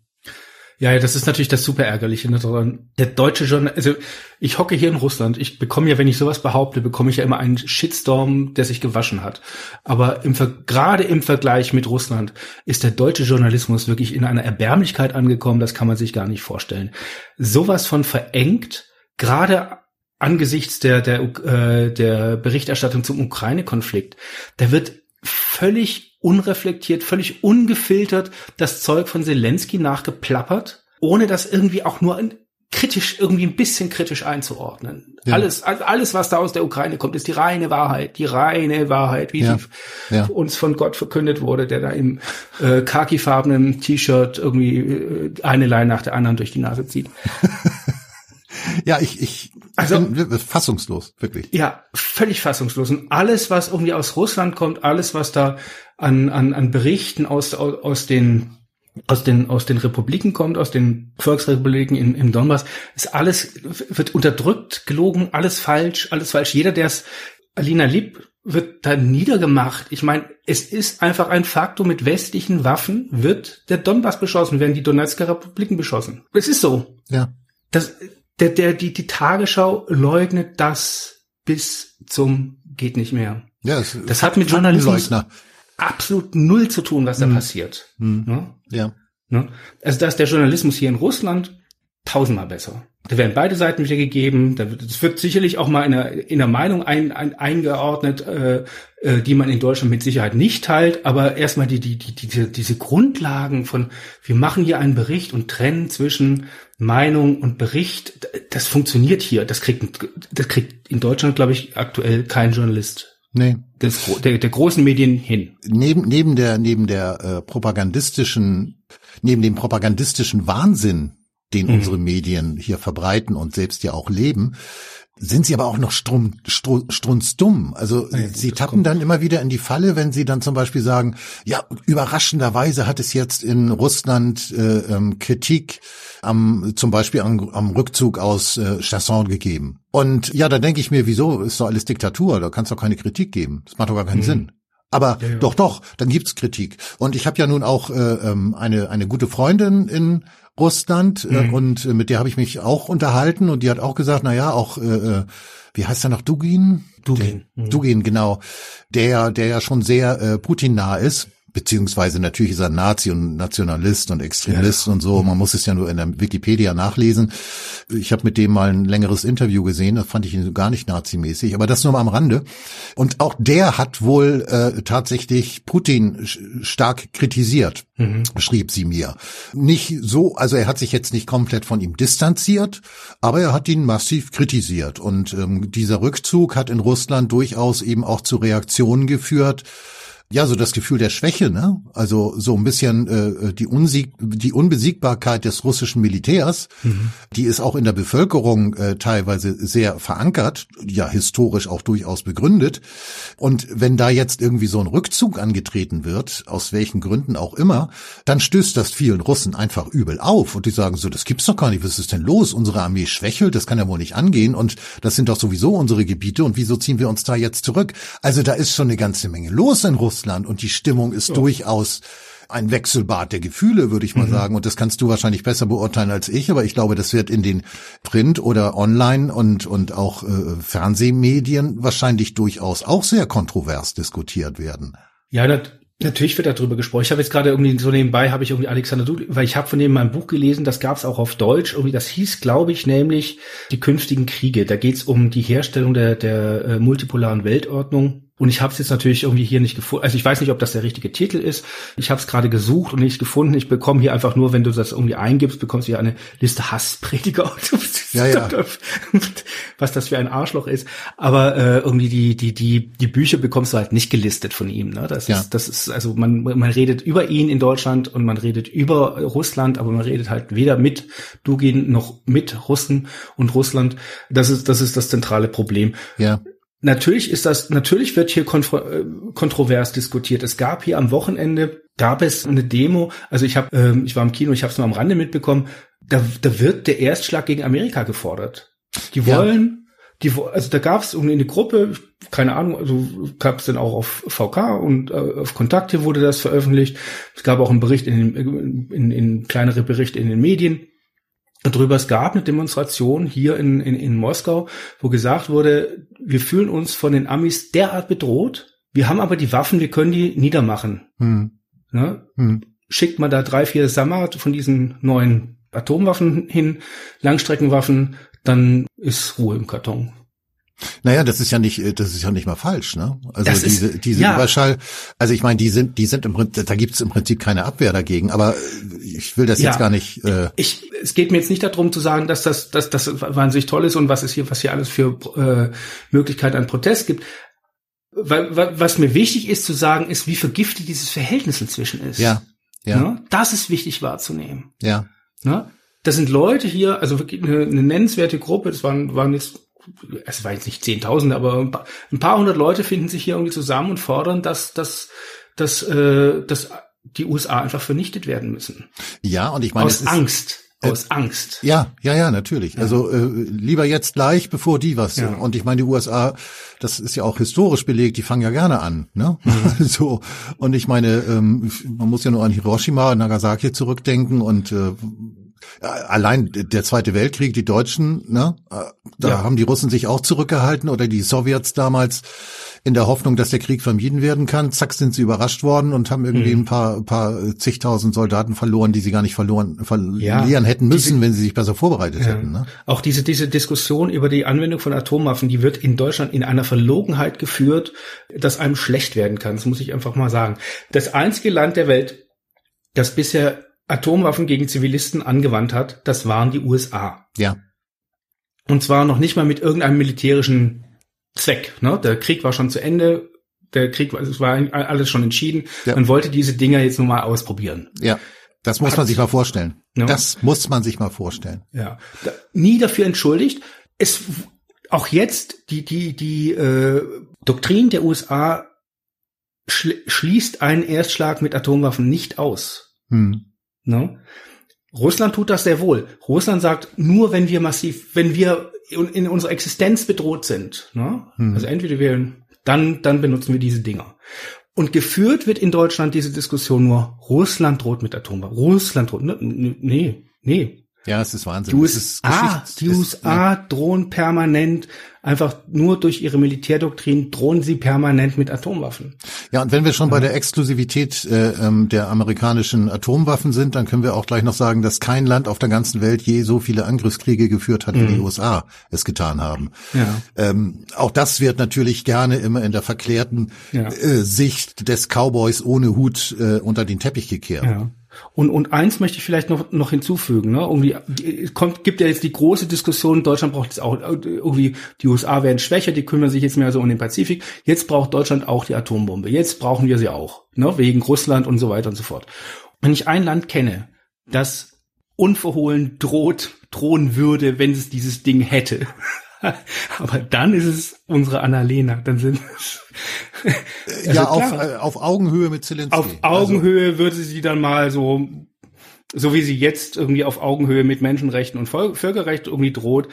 Ja, das ist natürlich das super ärgerliche daran. Der deutsche Journal, also ich hocke hier in Russland. Ich bekomme ja, wenn ich sowas behaupte, bekomme ich ja immer einen Shitstorm, der sich gewaschen hat. Aber im, gerade im Vergleich mit Russland ist der deutsche Journalismus wirklich in einer Erbärmlichkeit angekommen. Das kann man sich gar nicht vorstellen. Sowas von verengt, gerade angesichts der, der, äh, der Berichterstattung zum Ukraine-Konflikt. Da wird völlig unreflektiert, völlig ungefiltert das Zeug von Zelensky nachgeplappert, ohne das irgendwie auch nur kritisch, irgendwie ein bisschen kritisch einzuordnen. Ja. Alles, alles, was da aus der Ukraine kommt, ist die reine Wahrheit, die reine Wahrheit, wie ja. sie ja. uns von Gott verkündet wurde, der da im äh, khakifarbenen T-Shirt irgendwie äh, eine Line nach der anderen durch die Nase zieht. ja, ich, ich also, bin fassungslos, wirklich. Ja, völlig fassungslos. Und alles, was irgendwie aus Russland kommt, alles, was da an, an, an Berichten aus, aus, den aus den aus den Republiken kommt, aus den Volksrepubliken im, im Donbass, ist alles wird unterdrückt, gelogen, alles falsch, alles falsch. Jeder, der es Alina Lieb wird da niedergemacht. Ich meine, es ist einfach ein Faktor, mit westlichen Waffen wird der Donbass beschossen, werden die Donetsker Republiken beschossen. Es ist so. Ja. Das, der, der, die, die Tagesschau leugnet das bis zum geht nicht mehr. Ja, das hat mit Journalismus absolut null zu tun, was da mhm. passiert. Mhm. Ne? Ja. Ne? Also da ist der Journalismus hier in Russland tausendmal besser. Da werden beide Seiten wieder gegeben. Da wird, es wird sicherlich auch mal in der, in der Meinung ein, ein, eingeordnet, äh, äh, die man in Deutschland mit Sicherheit nicht teilt. Aber erstmal die, die, die, diese, diese Grundlagen von, wir machen hier einen Bericht und trennen zwischen Meinung und Bericht. Das funktioniert hier. Das kriegt, das kriegt in Deutschland, glaube ich, aktuell kein Journalist Nee. Des, der, der großen Medien hin. Neben, neben der, neben der äh, propagandistischen, neben dem propagandistischen Wahnsinn, den mhm. unsere Medien hier verbreiten und selbst ja auch leben, sind sie aber auch noch strum, stru, strunzdumm. Also ja, sie tappen dann immer wieder in die Falle, wenn sie dann zum Beispiel sagen, ja, überraschenderweise hat es jetzt in Russland äh, ähm, Kritik am zum Beispiel am, am Rückzug aus äh, Chasson gegeben. Und ja, da denke ich mir, wieso ist doch alles Diktatur? Da kann es doch keine Kritik geben. Das macht doch gar keinen mhm. Sinn. Aber ja, ja. doch, doch, dann gibt's Kritik. Und ich habe ja nun auch äh, ähm, eine eine gute Freundin in Russland äh, mhm. und äh, mit der habe ich mich auch unterhalten und die hat auch gesagt, na ja, auch äh, äh wie heißt er noch Dugin? Dugin. Der, mhm. Dugin, genau. Der der ja schon sehr äh, Putin nah ist beziehungsweise natürlich ist er Nazi und Nationalist und Extremist ja. und so. Man muss es ja nur in der Wikipedia nachlesen. Ich habe mit dem mal ein längeres Interview gesehen, das fand ich ihn gar nicht nazimäßig, aber das nur mal am Rande. Und auch der hat wohl äh, tatsächlich Putin stark kritisiert, mhm. schrieb sie mir. Nicht so, also er hat sich jetzt nicht komplett von ihm distanziert, aber er hat ihn massiv kritisiert. Und ähm, dieser Rückzug hat in Russland durchaus eben auch zu Reaktionen geführt, ja, so das Gefühl der Schwäche, ne? Also so ein bisschen äh, die, Unsieg die Unbesiegbarkeit des russischen Militärs, mhm. die ist auch in der Bevölkerung äh, teilweise sehr verankert, ja historisch auch durchaus begründet. Und wenn da jetzt irgendwie so ein Rückzug angetreten wird, aus welchen Gründen auch immer, dann stößt das vielen Russen einfach übel auf und die sagen so, das gibt's doch gar nicht, was ist denn los? Unsere Armee schwächelt, das kann ja wohl nicht angehen und das sind doch sowieso unsere Gebiete und wieso ziehen wir uns da jetzt zurück? Also da ist schon eine ganze Menge los in Russland. Russland und die Stimmung ist ja. durchaus ein Wechselbad der Gefühle, würde ich mal mhm. sagen. Und das kannst du wahrscheinlich besser beurteilen als ich, aber ich glaube, das wird in den Print- oder Online- und, und auch äh, Fernsehmedien wahrscheinlich durchaus auch sehr kontrovers diskutiert werden. Ja, das, Natürlich wird darüber gesprochen. Ich habe jetzt gerade irgendwie so nebenbei habe ich irgendwie Alexander Dudley, weil ich habe von dem mein Buch gelesen, das gab es auch auf Deutsch. Irgendwie das hieß, glaube ich, nämlich die künftigen Kriege. Da geht es um die Herstellung der der äh, multipolaren Weltordnung und ich habe es jetzt natürlich irgendwie hier nicht gefunden. Also ich weiß nicht, ob das der richtige Titel ist. Ich habe es gerade gesucht und nicht gefunden. Ich bekomme hier einfach nur, wenn du das irgendwie eingibst, bekommst du hier eine Liste Hassprediger. ja, ja. Was das für ein Arschloch ist. Aber äh, irgendwie die die die die Bücher bekommst du halt nicht gelistet von ihm. Ne? Das ja. ist das ist also man man redet über ihn in Deutschland und man redet über Russland, aber man redet halt weder mit Dugin noch mit Russen und Russland. Das ist das ist das zentrale Problem. Ja. Natürlich ist das, natürlich wird hier äh, kontrovers diskutiert. Es gab hier am Wochenende, gab es eine Demo, also ich habe, ähm, ich war im Kino, ich habe es nur am Rande mitbekommen, da, da wird der Erstschlag gegen Amerika gefordert. Die wollen, die, also da gab es irgendwie eine Gruppe, keine Ahnung, also gab es dann auch auf VK und äh, auf Kontakte wurde das veröffentlicht. Es gab auch einen Bericht in, in, in, in kleinere Berichte in den Medien darüber. Es gab eine Demonstration hier in, in, in Moskau, wo gesagt wurde, wir fühlen uns von den Amis derart bedroht, wir haben aber die Waffen, wir können die niedermachen. Hm. Ne? Hm. Schickt man da drei, vier Samad von diesen neuen Atomwaffen hin, Langstreckenwaffen, dann ist Ruhe im Karton. Naja, das ist ja nicht, das ist ja nicht mal falsch, ne? Also das diese, ist, diese ja. Überschall, also ich meine, die sind, die sind im Prinzip, da gibt es im Prinzip keine Abwehr dagegen, aber ich will das ja. jetzt gar nicht. Äh ich, es geht mir jetzt nicht darum zu sagen, dass das, dass das wahnsinnig toll ist und was es hier, was hier alles für äh, Möglichkeiten an Protest gibt. Was mir wichtig ist zu sagen, ist, wie vergiftet dieses Verhältnis inzwischen ist. Ja. Ja. Ne? Das ist wichtig wahrzunehmen. Ja. Ne? Das sind Leute hier, also wirklich eine, eine nennenswerte Gruppe, das waren, waren jetzt, es war jetzt nicht Zehntausende, aber ein paar, hundert Leute finden sich hier irgendwie zusammen und fordern, dass, dass, dass, äh, dass die USA einfach vernichtet werden müssen. Ja, und ich meine, aus Angst. Aus äh, Angst. Ja, ja, ja, natürlich. Ja. Also äh, lieber jetzt gleich, bevor die was. Ja. Und ich meine, die USA, das ist ja auch historisch belegt, die fangen ja gerne an. Ne? Mhm. so und ich meine, ähm, man muss ja nur an Hiroshima, Nagasaki zurückdenken und äh, allein der Zweite Weltkrieg, die Deutschen, ne, da ja. haben die Russen sich auch zurückgehalten oder die Sowjets damals in der Hoffnung, dass der Krieg vermieden werden kann. Zack, sind sie überrascht worden und haben irgendwie mhm. ein paar, paar zigtausend Soldaten verloren, die sie gar nicht verloren, verlieren ja, hätten müssen, diese, wenn sie sich besser vorbereitet ja. hätten. Ne? Auch diese, diese Diskussion über die Anwendung von Atomwaffen, die wird in Deutschland in einer Verlogenheit geführt, dass einem schlecht werden kann. Das muss ich einfach mal sagen. Das einzige Land der Welt, das bisher Atomwaffen gegen Zivilisten angewandt hat, das waren die USA. Ja. Und zwar noch nicht mal mit irgendeinem militärischen Zweck. Ne? Der Krieg war schon zu Ende, der Krieg, also es war alles schon entschieden. Ja. Man wollte diese Dinger jetzt nur mal ausprobieren. Ja. Das muss hat, man sich mal vorstellen. Ne? Das muss man sich mal vorstellen. Ja. Da, nie dafür entschuldigt. Es auch jetzt die die die äh, Doktrin der USA schließt einen Erstschlag mit Atomwaffen nicht aus. Hm. Ne? Russland tut das sehr wohl. Russland sagt, nur wenn wir massiv, wenn wir in unserer Existenz bedroht sind, ne? Hm. also entweder wir, dann, dann benutzen wir diese Dinger. Und geführt wird in Deutschland diese Diskussion nur, Russland droht mit Atomwaffen. Russland droht, ne, nee, nee, ja, es ist Wahnsinn. Die USA, die USA drohen permanent, einfach nur durch ihre Militärdoktrin drohen sie permanent mit Atomwaffen. Ja, und wenn wir schon bei der Exklusivität äh, ähm, der amerikanischen Atomwaffen sind, dann können wir auch gleich noch sagen, dass kein Land auf der ganzen Welt je so viele Angriffskriege geführt hat, wie die mhm. USA es getan haben. Ja. Ähm, auch das wird natürlich gerne immer in der verklärten ja. äh, Sicht des Cowboys ohne Hut äh, unter den Teppich gekehrt. Ja. Und, und eins möchte ich vielleicht noch, noch hinzufügen, ne? Irgendwie, kommt, gibt ja jetzt die große Diskussion, Deutschland braucht jetzt auch, irgendwie, die USA werden schwächer, die kümmern sich jetzt mehr so um den Pazifik. Jetzt braucht Deutschland auch die Atombombe. Jetzt brauchen wir sie auch, ne? Wegen Russland und so weiter und so fort. Wenn ich ein Land kenne, das unverhohlen droht, drohen würde, wenn es dieses Ding hätte, Aber dann ist es unsere Annalena. Dann sind es also ja auf, äh, auf Augenhöhe mit Zelensky. Auf Augenhöhe also. würde sie dann mal so so wie sie jetzt irgendwie auf Augenhöhe mit Menschenrechten und Völkerrecht irgendwie droht.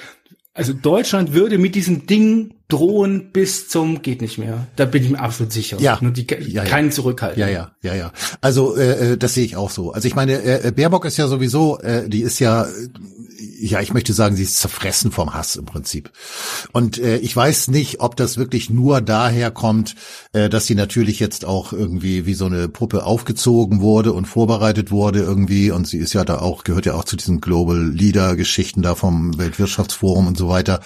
Also Deutschland würde mit diesem Ding drohen bis zum geht nicht mehr. Da bin ich mir absolut sicher. Ja. Nur die, ja, keinen zurückhalten. Ja, ja, ja, ja. Also äh, äh, das sehe ich auch so. Also ich meine, äh, Baerbock ist ja sowieso, äh, die ist ja ja, ich möchte sagen, sie ist zerfressen vom Hass im Prinzip. Und äh, ich weiß nicht, ob das wirklich nur daher kommt, äh, dass sie natürlich jetzt auch irgendwie wie so eine Puppe aufgezogen wurde und vorbereitet wurde irgendwie. Und sie ist ja da auch, gehört ja auch zu diesen Global Leader Geschichten da vom Weltwirtschaftsforum und so weiter.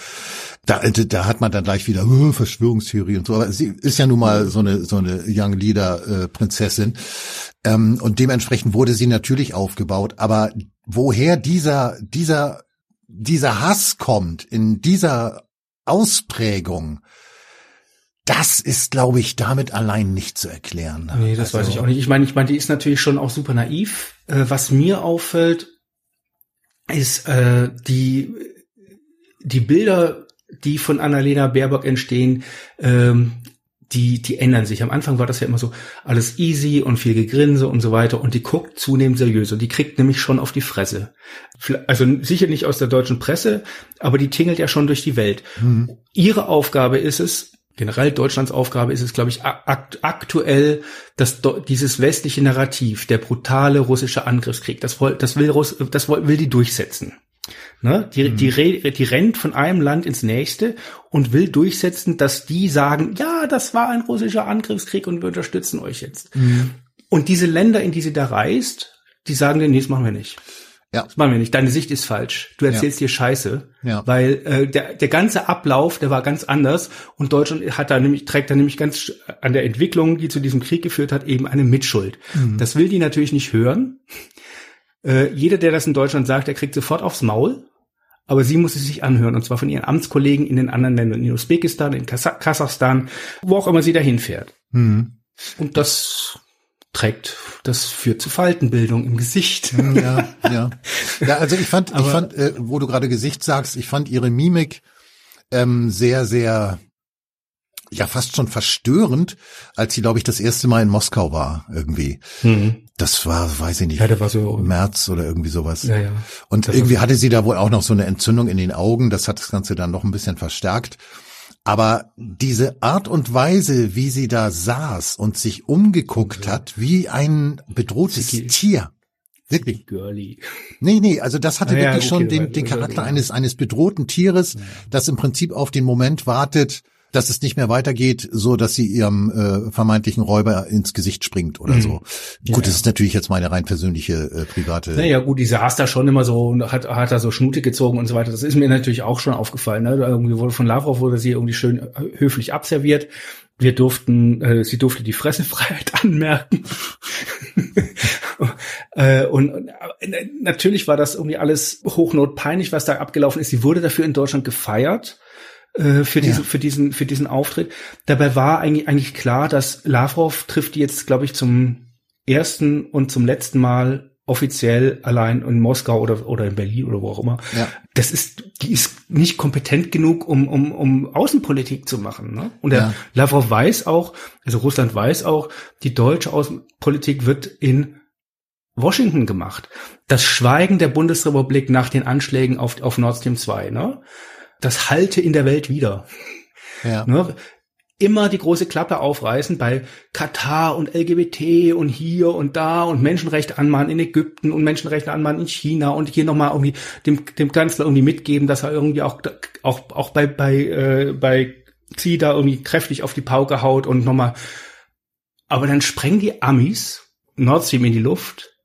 Da, da hat man dann gleich wieder oh, Verschwörungstheorie und so. Aber sie ist ja nun mal so eine so eine Young Leader äh, Prinzessin ähm, und dementsprechend wurde sie natürlich aufgebaut. Aber woher dieser, dieser, dieser Hass kommt in dieser Ausprägung, das ist, glaube ich, damit allein nicht zu erklären. Nee, das also, weiß ich auch nicht. Ich meine, ich meine, die ist natürlich schon auch super naiv. Äh, was mir auffällt, ist äh, die die Bilder, die von Annalena Baerbock entstehen, ähm, die, die ändern sich. Am Anfang war das ja immer so alles easy und viel Gegrinse und so weiter und die guckt zunehmend seriös und die kriegt nämlich schon auf die Fresse. Also sicher nicht aus der deutschen Presse, aber die tingelt ja schon durch die Welt. Mhm. Ihre Aufgabe ist es, generell Deutschlands Aufgabe ist es, glaube ich, akt aktuell, dass dieses westliche Narrativ, der brutale russische Angriffskrieg, das, das will, Russ, das will die durchsetzen. Ne? Die, mhm. die, die rennt von einem Land ins nächste und will durchsetzen, dass die sagen, ja, das war ein russischer Angriffskrieg und wir unterstützen euch jetzt. Mhm. Und diese Länder, in die sie da reist, die sagen, nee, das machen wir nicht. Ja. Das machen wir nicht. Deine Sicht ist falsch. Du erzählst ja. dir Scheiße. Ja. Weil äh, der, der ganze Ablauf, der war ganz anders und Deutschland hat da nämlich, trägt da nämlich ganz an der Entwicklung, die zu diesem Krieg geführt hat, eben eine Mitschuld. Mhm. Das will die natürlich nicht hören. Äh, jeder, der das in Deutschland sagt, der kriegt sofort aufs Maul. Aber sie muss es sich anhören, und zwar von ihren Amtskollegen in den anderen Ländern, in Usbekistan, in Kasachstan, wo auch immer sie dahin fährt. Mhm. Und das trägt, das führt zu Faltenbildung im Gesicht. Ja, ja. Ja, also ich fand, Aber, ich fand, äh, wo du gerade Gesicht sagst, ich fand ihre Mimik ähm, sehr, sehr ja fast schon verstörend, als sie, glaube ich, das erste Mal in Moskau war, irgendwie. Mhm. Das war, weiß ich nicht, ja, der war so März oder irgendwie sowas. Ja, ja. Und das irgendwie hatte sie da wohl auch noch so eine Entzündung in den Augen, das hat das Ganze dann noch ein bisschen verstärkt. Aber diese Art und Weise, wie sie da saß und sich umgeguckt ja. hat, wie ein bedrohtes Siki. Tier. Wirklich. Girly. Nee, nee, also das hatte ja, wirklich okay, schon den, den Charakter eines, eines bedrohten Tieres, das im Prinzip auf den Moment wartet, dass es nicht mehr weitergeht, so dass sie ihrem äh, vermeintlichen Räuber ins Gesicht springt oder mhm. so. Ja, gut, das ja. ist natürlich jetzt meine rein persönliche äh, private. Naja, gut, die saß da schon immer so und hat, hat da so Schnute gezogen und so weiter. Das ist mir natürlich auch schon aufgefallen. Ne? Irgendwie wurde von Lavrov wurde sie irgendwie schön äh, höflich abserviert. Wir durften, äh, sie durfte die Fressefreiheit anmerken. äh, und, und äh, natürlich war das irgendwie alles hochnotpeinlich, was da abgelaufen ist. Sie wurde dafür in Deutschland gefeiert äh, für, diese, ja. für, diesen, für diesen Auftritt. Dabei war eigentlich, eigentlich klar, dass Lavrov trifft jetzt, glaube ich, zum ersten und zum letzten Mal offiziell allein in Moskau oder, oder in Berlin oder wo auch immer. Ja. Das ist, die ist nicht kompetent genug, um, um, um Außenpolitik zu machen. Ne? Und der ja. Lavrov weiß auch, also Russland weiß auch, die deutsche Außenpolitik wird in Washington gemacht. Das Schweigen der Bundesrepublik nach den Anschlägen auf, auf Nord Stream 2, ne? Das halte in der Welt wieder. Ja. Ne? Immer die große Klappe aufreißen bei Katar und LGBT und hier und da und Menschenrechte anmahnen in Ägypten und Menschenrechte anmahnen in China und hier nochmal irgendwie dem, dem Kanzler irgendwie mitgeben, dass er irgendwie auch, auch, auch bei, bei, äh, bei Xi da irgendwie kräftig auf die Pauke haut und nochmal. Aber dann sprengen die Amis Nord Stream in die Luft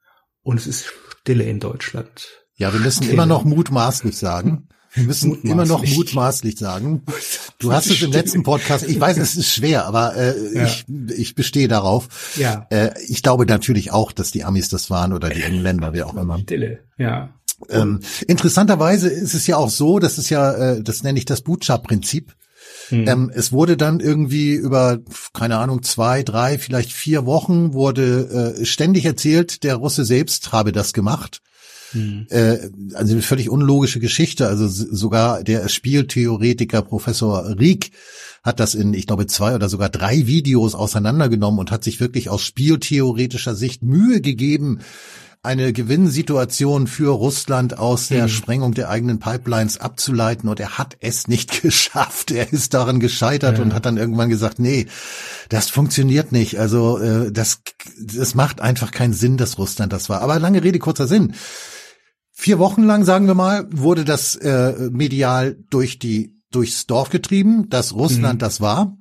und es ist Stille in Deutschland. Ja, wir müssen immer noch mutmaßlich sagen. Wir müssen immer noch mutmaßlich sagen. Du hast es im letzten Podcast, ich weiß, es ist schwer, aber äh, ja. ich, ich bestehe darauf. Ja. Äh, ich glaube natürlich auch, dass die Amis das waren oder die Engländer, wie auch immer. Stille, ja. Ähm, interessanterweise ist es ja auch so, das ist ja, äh, das nenne ich das Bootstrap-Prinzip. Hm. Ähm, es wurde dann irgendwie über, keine Ahnung, zwei, drei, vielleicht vier Wochen wurde äh, ständig erzählt, der Russe selbst habe das gemacht. Mhm. Äh, also eine völlig unlogische Geschichte. Also sogar der Spieltheoretiker Professor Rieck hat das in, ich glaube, zwei oder sogar drei Videos auseinandergenommen und hat sich wirklich aus spieltheoretischer Sicht Mühe gegeben, eine Gewinnsituation für Russland aus der mhm. Sprengung der eigenen Pipelines abzuleiten und er hat es nicht geschafft. Er ist daran gescheitert ja. und hat dann irgendwann gesagt, nee, das funktioniert nicht. Also äh, das, das macht einfach keinen Sinn, dass Russland das war. Aber lange Rede, kurzer Sinn. Vier Wochen lang, sagen wir mal, wurde das äh, medial durch die durchs Dorf getrieben, dass Russland mhm. das war.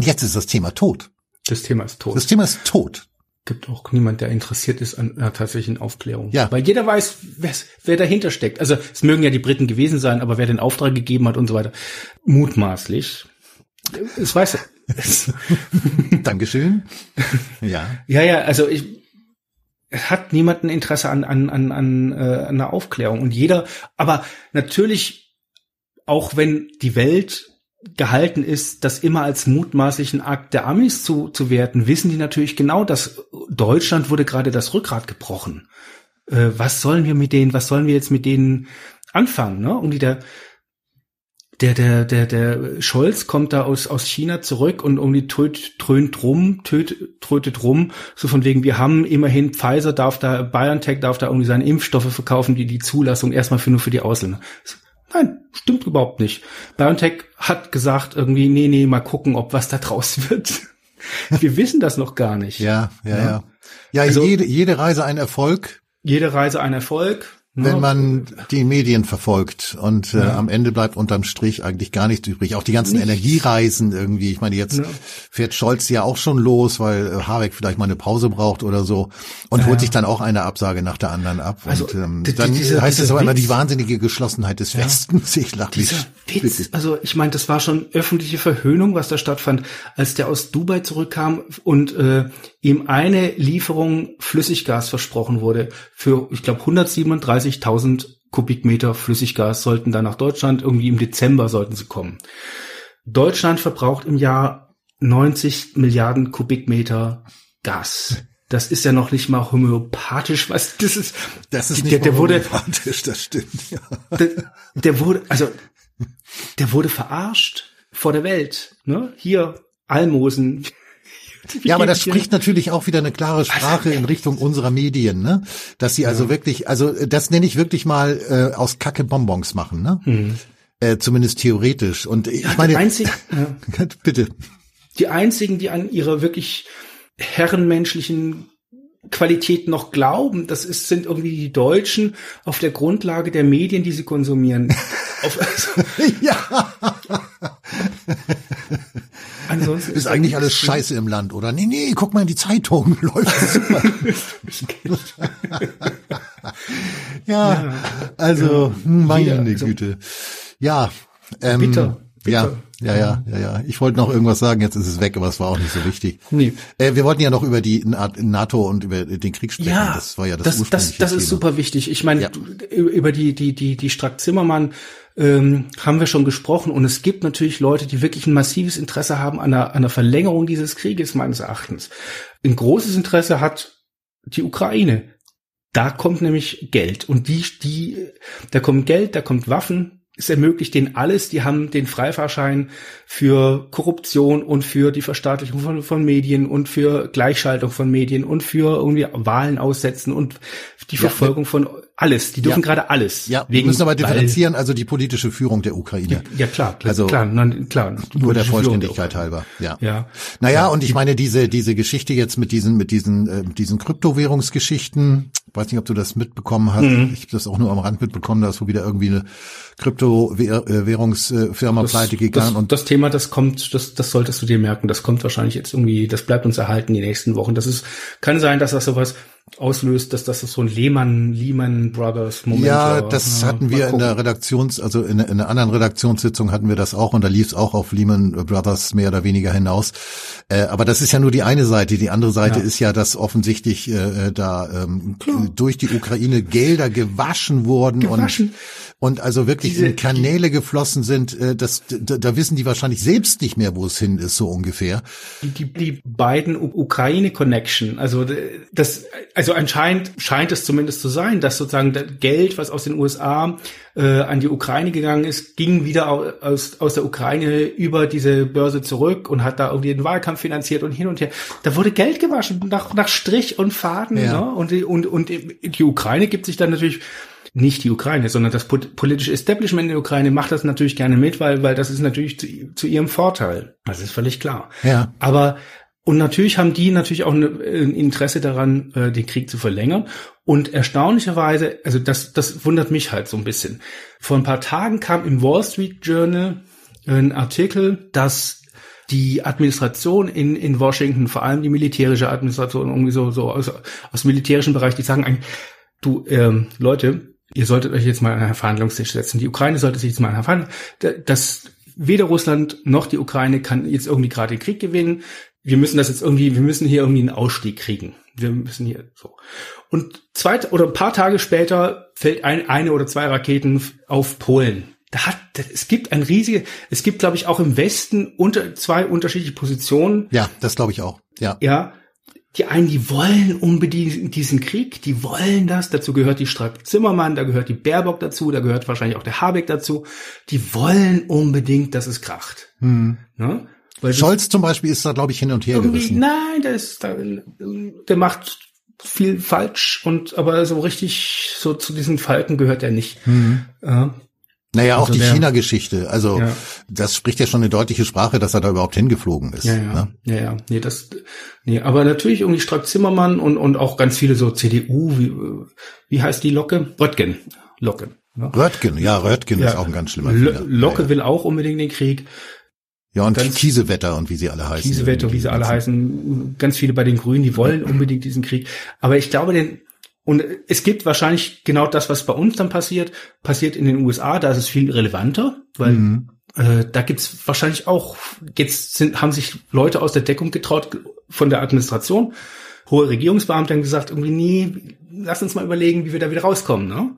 Jetzt ist das Thema tot. Das Thema ist tot. Das Thema ist tot. Gibt auch niemand, der interessiert ist an einer tatsächlichen Aufklärung. Ja. Weil jeder weiß, wer, wer dahinter steckt. Also es mögen ja die Briten gewesen sein, aber wer den Auftrag gegeben hat und so weiter. Mutmaßlich. Es weiß er. Dankeschön. Ja. Ja, ja, also ich, es hat niemand ein Interesse an, an, an, an, äh, an einer Aufklärung. Und jeder, aber natürlich, auch wenn die Welt gehalten ist, das immer als mutmaßlichen Akt der Amis zu, zu werten, wissen die natürlich genau, dass Deutschland wurde gerade das Rückgrat gebrochen. Äh, was sollen wir mit denen, was sollen wir jetzt mit denen anfangen? Ne? Und die da, der, der, der, der Scholz kommt da aus, aus China zurück und irgendwie töt, dröhnt rum, töt, trötet rum, so von wegen, wir haben immerhin, Pfizer darf da, BioNTech darf da irgendwie seine Impfstoffe verkaufen, die die Zulassung erstmal für nur für die Ausländer. Nein, stimmt überhaupt nicht. BioNTech hat gesagt irgendwie, nee, nee, mal gucken, ob was da draus wird. Wir wissen das noch gar nicht. Ja, ja, ja. Ja, ja also, jede, jede Reise ein Erfolg. Jede Reise ein Erfolg. Wenn man die Medien verfolgt und äh, ja. am Ende bleibt unterm Strich eigentlich gar nichts übrig. Auch die ganzen nichts. Energiereisen irgendwie. Ich meine, jetzt ja. fährt Scholz ja auch schon los, weil äh, Habeck vielleicht mal eine Pause braucht oder so und ja. holt sich dann auch eine Absage nach der anderen ab. Also, und ähm, die, dann diese, heißt es aber immer die wahnsinnige Geschlossenheit des Westens. Ich lach dieser mich. Witz, also ich meine, das war schon öffentliche Verhöhnung, was da stattfand, als der aus Dubai zurückkam und äh, ihm eine Lieferung Flüssiggas versprochen wurde für, ich glaube, 137.000 Kubikmeter Flüssiggas sollten da nach Deutschland, irgendwie im Dezember sollten sie kommen. Deutschland verbraucht im Jahr 90 Milliarden Kubikmeter Gas. Das ist ja noch nicht mal homöopathisch, was das ist. Das ist nicht der, der homöopathisch, wurde, das stimmt. Ja. Der, der wurde, also der wurde verarscht vor der Welt. Ne? Hier Almosen, ja, aber das spricht natürlich auch wieder eine klare Sprache in Richtung unserer Medien, ne? Dass sie also ja. wirklich, also das nenne ich wirklich mal äh, aus Kacke Bonbons machen, ne? Mhm. Äh, zumindest theoretisch. Und ich ja, meine, einzig, ja. bitte. Die einzigen, die an ihrer wirklich herrenmenschlichen Qualität noch glauben, das ist, sind irgendwie die Deutschen auf der Grundlage der Medien, die sie konsumieren. auf, also, ja. Ansonsten ist eigentlich alles scheiße im Land, oder? Nee, nee, guck mal in die Zeitung, läuft super. ja, ja, also, meine also, Güte. Ja, ähm, bitter. Bitte. Ja, ja, ja, ja, ja. Ich wollte noch irgendwas sagen, jetzt ist es weg, aber es war auch nicht so wichtig. Nee. Äh, wir wollten ja noch über die NATO und über den Krieg sprechen. Ja, das war ja das Das, das, das ist super wichtig. Ich meine, ja. über die, die, die, die Strack-Zimmermann ähm, haben wir schon gesprochen und es gibt natürlich Leute, die wirklich ein massives Interesse haben an einer, an einer Verlängerung dieses Krieges, meines Erachtens. Ein großes Interesse hat die Ukraine. Da kommt nämlich Geld und die, die, da kommt Geld, da kommt Waffen, es ermöglicht denen alles. Die haben den Freifahrschein für Korruption und für die Verstaatlichung von, von Medien und für Gleichschaltung von Medien und für irgendwie Wahlen aussetzen und die Verfolgung ja, von alles. Die dürfen ja, gerade alles. Ja, wir müssen aber differenzieren, also die politische Führung der Ukraine. Ja, ja klar, klar, also klar, nein, klar. Nur der Vollständigkeit der halber. Ja. ja. Naja, und ich meine diese diese Geschichte jetzt mit diesen mit diesen äh, diesen Kryptowährungsgeschichten. Weiß nicht, ob du das mitbekommen hast. Mhm. Ich habe das auch nur am Rand mitbekommen, dass wo wieder irgendwie eine Kryptowährungsfirma pleite gegangen. Das, und das Thema, das kommt, das, das solltest du dir merken. Das kommt wahrscheinlich jetzt irgendwie, das bleibt uns erhalten die nächsten Wochen. Das ist, kann sein, dass das sowas auslöst, dass das so ein Lehman, Lehman Brothers Moment Ja, das ja, hatten wir in der Redaktions, also in, in, einer anderen Redaktionssitzung hatten wir das auch und da lief es auch auf Lehman Brothers mehr oder weniger hinaus. Äh, aber das ist ja nur die eine Seite. Die andere Seite ja. ist ja, dass offensichtlich äh, da ähm, durch die Ukraine Gelder gewaschen wurden gewaschen. und und also wirklich Diese, in Kanäle geflossen sind, äh, das, da, da wissen die wahrscheinlich selbst nicht mehr, wo es hin ist, so ungefähr. Die, die, die beiden Ukraine-Connection, also das, also anscheinend scheint es zumindest zu sein, dass sozusagen das Geld, was aus den USA äh, an die Ukraine gegangen ist, ging wieder aus, aus der Ukraine über diese Börse zurück und hat da irgendwie den Wahlkampf finanziert und hin und her. Da wurde Geld gewaschen nach, nach Strich und Faden. Ja. Ne? Und, und, und die Ukraine gibt sich dann natürlich nicht die Ukraine, sondern das politische Establishment in der Ukraine macht das natürlich gerne mit, weil, weil das ist natürlich zu, zu ihrem Vorteil. Das ist völlig klar. Ja. Aber und natürlich haben die natürlich auch ein Interesse daran, äh, den Krieg zu verlängern. Und erstaunlicherweise, also das, das wundert mich halt so ein bisschen. Vor ein paar Tagen kam im Wall Street Journal ein Artikel, dass die Administration in, in Washington, vor allem die militärische Administration, irgendwie so, so aus, aus dem militärischen Bereich, die sagen eigentlich, du, ähm, Leute, ihr solltet euch jetzt mal an einen Verhandlungstisch setzen. Die Ukraine sollte sich jetzt mal an einen Verhandlung, das weder Russland noch die Ukraine kann jetzt irgendwie gerade den Krieg gewinnen. Wir müssen das jetzt irgendwie, wir müssen hier irgendwie einen Ausstieg kriegen. Wir müssen hier so. Und zwei oder ein paar Tage später fällt ein, eine oder zwei Raketen auf Polen. Da hat, es gibt ein riesige, es gibt, glaube ich, auch im Westen unter zwei unterschiedliche Positionen. Ja, das glaube ich auch. Ja. Ja. Die einen, die wollen unbedingt diesen Krieg, die wollen das. Dazu gehört die Strack Zimmermann, da gehört die Baerbock dazu, da gehört wahrscheinlich auch der Habeck dazu. Die wollen unbedingt, dass es kracht. Hm. Ne? Weil Scholz zum Beispiel ist da, glaube ich, hin und her gerissen. Nein, der ist, der, der macht viel falsch und aber so richtig so zu diesen Falken gehört er nicht. Mhm. Ja. Naja, auch also die China-Geschichte. Also ja. das spricht ja schon eine deutliche Sprache, dass er da überhaupt hingeflogen ist. Ja, ja, ne? ja, ja. Nee, das, nee, aber natürlich irgendwie Strack Zimmermann und und auch ganz viele so CDU. Wie, wie heißt die Locke? Röttgen. Locke. Ne? Röttgen, ja, Röttgen ja. ist auch ein ganz schlimmer L Locke will auch unbedingt den Krieg. Ja, und ganz, Kiesewetter und wie sie alle heißen. Kiesewetter, wie sie alle heißen. Ganz viele bei den Grünen, die wollen unbedingt diesen Krieg. Aber ich glaube, den, und es gibt wahrscheinlich genau das, was bei uns dann passiert, passiert in den USA, da ist es viel relevanter, weil mhm. äh, da gibt's wahrscheinlich auch, jetzt sind, haben sich Leute aus der Deckung getraut von der Administration, hohe Regierungsbeamte haben gesagt, irgendwie, nee, lass uns mal überlegen, wie wir da wieder rauskommen, ne?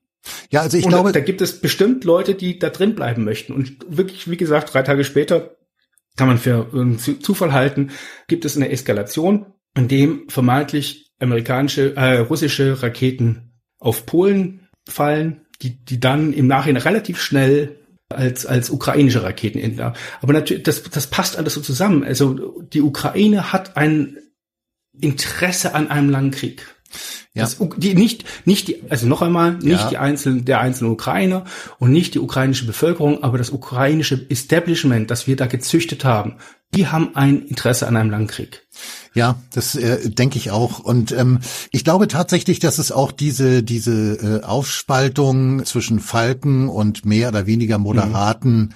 Ja, also ich und glaube, da gibt es bestimmt Leute, die da drin bleiben möchten. Und wirklich, wie gesagt, drei Tage später kann man für einen Zufall halten, gibt es eine Eskalation, in dem vermeintlich amerikanische, äh, russische Raketen auf Polen fallen, die, die dann im Nachhinein relativ schnell als, als ukrainische Raketen enden. Aber natürlich, das, das passt alles so zusammen. Also die Ukraine hat ein Interesse an einem langen Krieg. Ja. Das, die, nicht, nicht die, also noch einmal, nicht ja. die einzelnen, der einzelnen Ukrainer und nicht die ukrainische Bevölkerung, aber das ukrainische Establishment, das wir da gezüchtet haben, die haben ein Interesse an einem langen Krieg. Ja, das äh, denke ich auch. Und ähm, ich glaube tatsächlich, dass es auch diese diese äh, Aufspaltung zwischen Falken und mehr oder weniger moderaten mhm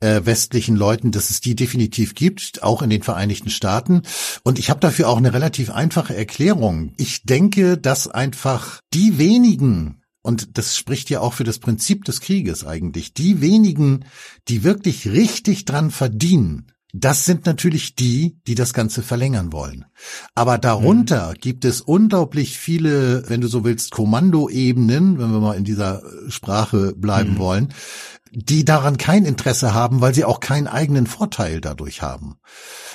äh, westlichen Leuten, dass es die definitiv gibt, auch in den Vereinigten Staaten. Und ich habe dafür auch eine relativ einfache Erklärung. Ich denke, dass einfach die wenigen und das spricht ja auch für das Prinzip des Krieges eigentlich. Die wenigen, die wirklich richtig dran verdienen, das sind natürlich die, die das Ganze verlängern wollen. Aber darunter mhm. gibt es unglaublich viele, wenn du so willst, Kommandoebenen, wenn wir mal in dieser Sprache bleiben mhm. wollen, die daran kein Interesse haben, weil sie auch keinen eigenen Vorteil dadurch haben.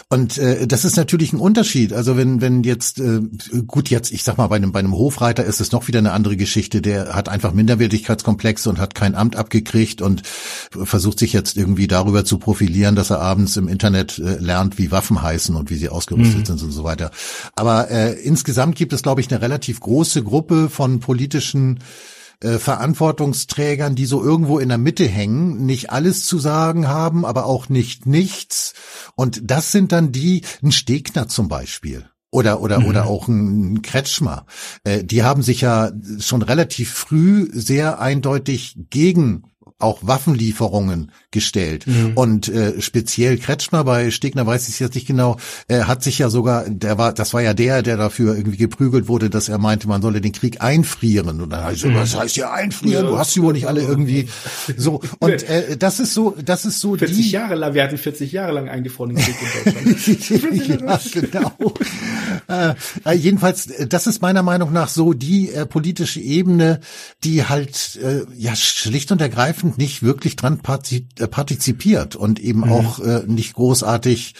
Und äh, das ist natürlich ein Unterschied. Also wenn wenn jetzt äh, gut jetzt ich sag mal bei einem bei einem Hofreiter ist es noch wieder eine andere Geschichte. Der hat einfach Minderwertigkeitskomplexe und hat kein Amt abgekriegt und versucht sich jetzt irgendwie darüber zu profilieren, dass er abends im Internet äh, lernt, wie Waffen heißen und wie sie ausgerüstet mhm. sind und so weiter. Aber äh, insgesamt gibt es glaube ich eine relativ große Gruppe von politischen äh, Verantwortungsträgern, die so irgendwo in der Mitte hängen, nicht alles zu sagen haben, aber auch nicht nichts. Und das sind dann die, ein Stegner zum Beispiel oder oder mhm. oder auch ein Kretschmer. Äh, die haben sich ja schon relativ früh sehr eindeutig gegen auch Waffenlieferungen gestellt. Mhm. Und äh, speziell Kretschmer bei Stegner weiß ich jetzt nicht genau, äh, hat sich ja sogar, der war, das war ja der, der dafür irgendwie geprügelt wurde, dass er meinte, man solle den Krieg einfrieren. Und dann heißt mhm. was heißt ja einfrieren? Ja. Du hast sie wohl nicht alle irgendwie so. Und äh, das ist so, das ist so 40 die, Jahre lang, wir hatten 40 Jahre lang eingefrorenen Krieg in Deutschland. ja, genau. äh, äh, jedenfalls, das ist meiner Meinung nach so die äh, politische Ebene, die halt äh, ja schlicht und ergreifend Land nicht wirklich dran äh, partizipiert und eben mhm. auch äh, nicht großartig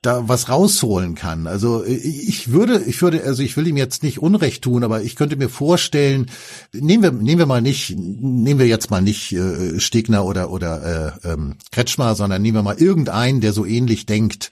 da was rausholen kann. Also äh, ich würde, ich würde, also ich will ihm jetzt nicht Unrecht tun, aber ich könnte mir vorstellen, nehmen wir, nehmen wir mal nicht, nehmen wir jetzt mal nicht äh, Stegner oder oder äh, ähm, Kretschmer, sondern nehmen wir mal irgendeinen, der so ähnlich denkt.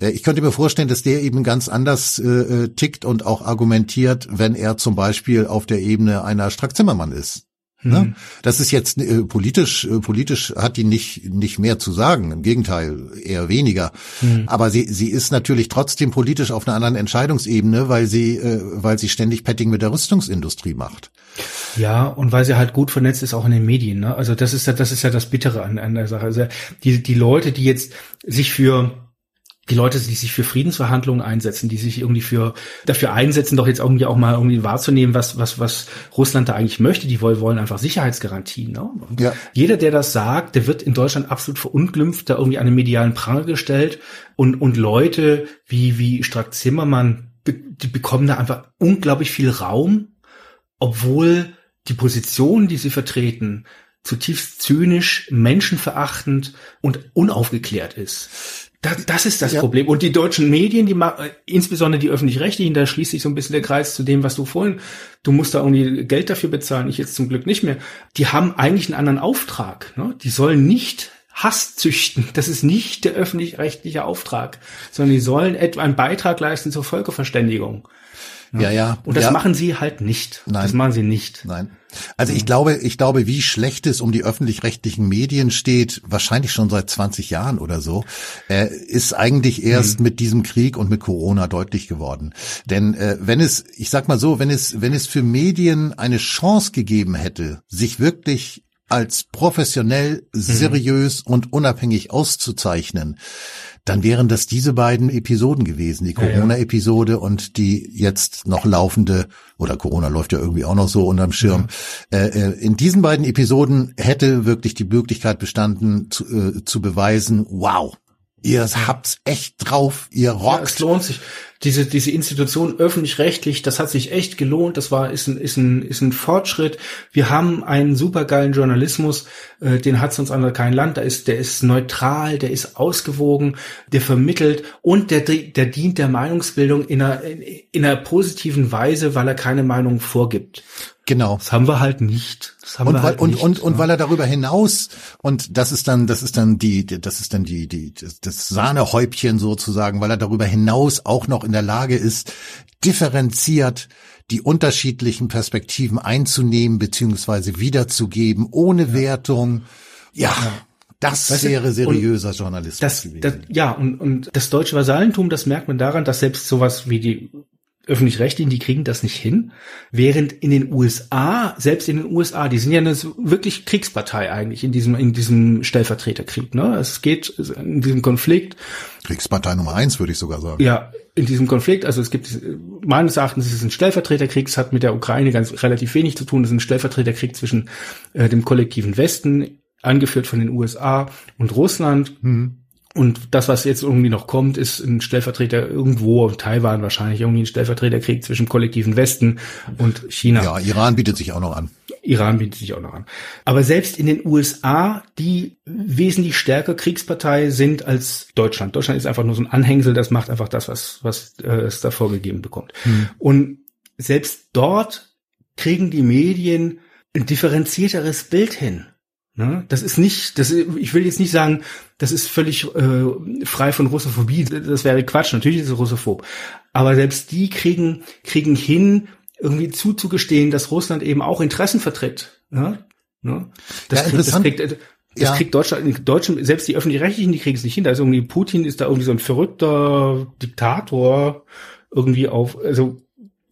Äh, ich könnte mir vorstellen, dass der eben ganz anders äh, tickt und auch argumentiert, wenn er zum Beispiel auf der Ebene einer Strack-Zimmermann ist. Ne? Mhm. Das ist jetzt äh, politisch, äh, politisch hat die nicht nicht mehr zu sagen. Im Gegenteil, eher weniger. Mhm. Aber sie sie ist natürlich trotzdem politisch auf einer anderen Entscheidungsebene, weil sie äh, weil sie ständig Petting mit der Rüstungsindustrie macht. Ja, und weil sie halt gut vernetzt ist auch in den Medien. Ne? Also das ist ja das ist ja das Bittere an, an der Sache. Also die die Leute, die jetzt sich für die Leute, die sich für Friedensverhandlungen einsetzen, die sich irgendwie für dafür einsetzen, doch jetzt irgendwie auch mal irgendwie wahrzunehmen, was was was Russland da eigentlich möchte. Die wollen, wollen einfach Sicherheitsgarantien. Ne? Ja. Jeder, der das sagt, der wird in Deutschland absolut verunglimpft, da irgendwie an den medialen Pranger gestellt und und Leute wie wie Strack Zimmermann, die bekommen da einfach unglaublich viel Raum, obwohl die Position, die sie vertreten, zutiefst zynisch, menschenverachtend und unaufgeklärt ist. Das, das ist das ja. Problem. Und die deutschen Medien, die äh, insbesondere die öffentlich-rechtlichen, da schließt sich so ein bisschen der Kreis zu dem, was du vorhin, du musst da irgendwie Geld dafür bezahlen, ich jetzt zum Glück nicht mehr. Die haben eigentlich einen anderen Auftrag. Ne? Die sollen nicht Hass züchten. Das ist nicht der öffentlich-rechtliche Auftrag, sondern die sollen etwa einen Beitrag leisten zur Völkerverständigung. Ja, ja. Und das ja. machen sie halt nicht. Nein. Das machen sie nicht. Nein. Also ich glaube, ich glaube, wie schlecht es um die öffentlich-rechtlichen Medien steht, wahrscheinlich schon seit 20 Jahren oder so, äh, ist eigentlich erst mhm. mit diesem Krieg und mit Corona deutlich geworden. Denn äh, wenn es, ich sag mal so, wenn es, wenn es für Medien eine Chance gegeben hätte, sich wirklich als professionell, mhm. seriös mhm. und unabhängig auszuzeichnen, dann wären das diese beiden Episoden gewesen, die Corona-Episode und die jetzt noch laufende, oder Corona läuft ja irgendwie auch noch so unterm Schirm. Äh, äh, in diesen beiden Episoden hätte wirklich die Möglichkeit bestanden, zu, äh, zu beweisen, wow, ihr habt's echt drauf, ihr rockt. Ja, es lohnt sich diese, diese Institution öffentlich-rechtlich, das hat sich echt gelohnt, das war, ist ein, ist ein, ist ein Fortschritt. Wir haben einen supergeilen Journalismus, äh, den hat sonst andere kein Land, der ist, der ist neutral, der ist ausgewogen, der vermittelt und der, der dient der Meinungsbildung in einer, in einer positiven Weise, weil er keine Meinung vorgibt. Genau. Das haben wir halt nicht. Das haben und, wir weil, halt und, nicht, und, und, und weil er darüber hinaus und das ist dann das ist dann die das ist dann die die das, das Sahnehäubchen sozusagen, weil er darüber hinaus auch noch in der Lage ist, differenziert die unterschiedlichen Perspektiven einzunehmen beziehungsweise wiederzugeben ohne ja. Wertung. Ja. Das weißt wäre seriöser Journalismus das. Das, ja, und, und das deutsche Vasallentum, das merkt man daran, dass selbst sowas wie die öffentlich-rechtlichen, die kriegen das nicht hin. Während in den USA, selbst in den USA, die sind ja eine wirklich Kriegspartei eigentlich in diesem, in diesem Stellvertreterkrieg, ne? Es geht in diesem Konflikt. Kriegspartei Nummer eins, würde ich sogar sagen. Ja, in diesem Konflikt, also es gibt, meines Erachtens ist es ein Stellvertreterkrieg, es hat mit der Ukraine ganz relativ wenig zu tun, es ist ein Stellvertreterkrieg zwischen äh, dem kollektiven Westen, angeführt von den USA und Russland. Mhm und das, was jetzt irgendwie noch kommt, ist ein Stellvertreter irgendwo, Taiwan wahrscheinlich, irgendwie ein Stellvertreterkrieg zwischen kollektiven Westen und China. Ja, Iran bietet sich auch noch an. Iran bietet sich auch noch an. Aber selbst in den USA, die wesentlich stärker Kriegspartei sind als Deutschland. Deutschland ist einfach nur so ein Anhängsel, das macht einfach das, was, was äh, es da vorgegeben bekommt. Hm. Und selbst dort kriegen die Medien ein differenzierteres Bild hin. Ne? Das ist nicht, das, ich will jetzt nicht sagen, das ist völlig äh, frei von Russophobie. Das wäre Quatsch. Natürlich ist es russophob. Aber selbst die kriegen, kriegen hin, irgendwie zuzugestehen, dass Russland eben auch Interessen vertritt. Ne? Ne? Das, ja, kriegt, das, kriegt, das ja. kriegt Deutschland, in Deutschland, selbst die öffentlich-rechtlichen, die kriegen es nicht hin. Da ist irgendwie Putin ist da irgendwie so ein verrückter Diktator irgendwie auf, also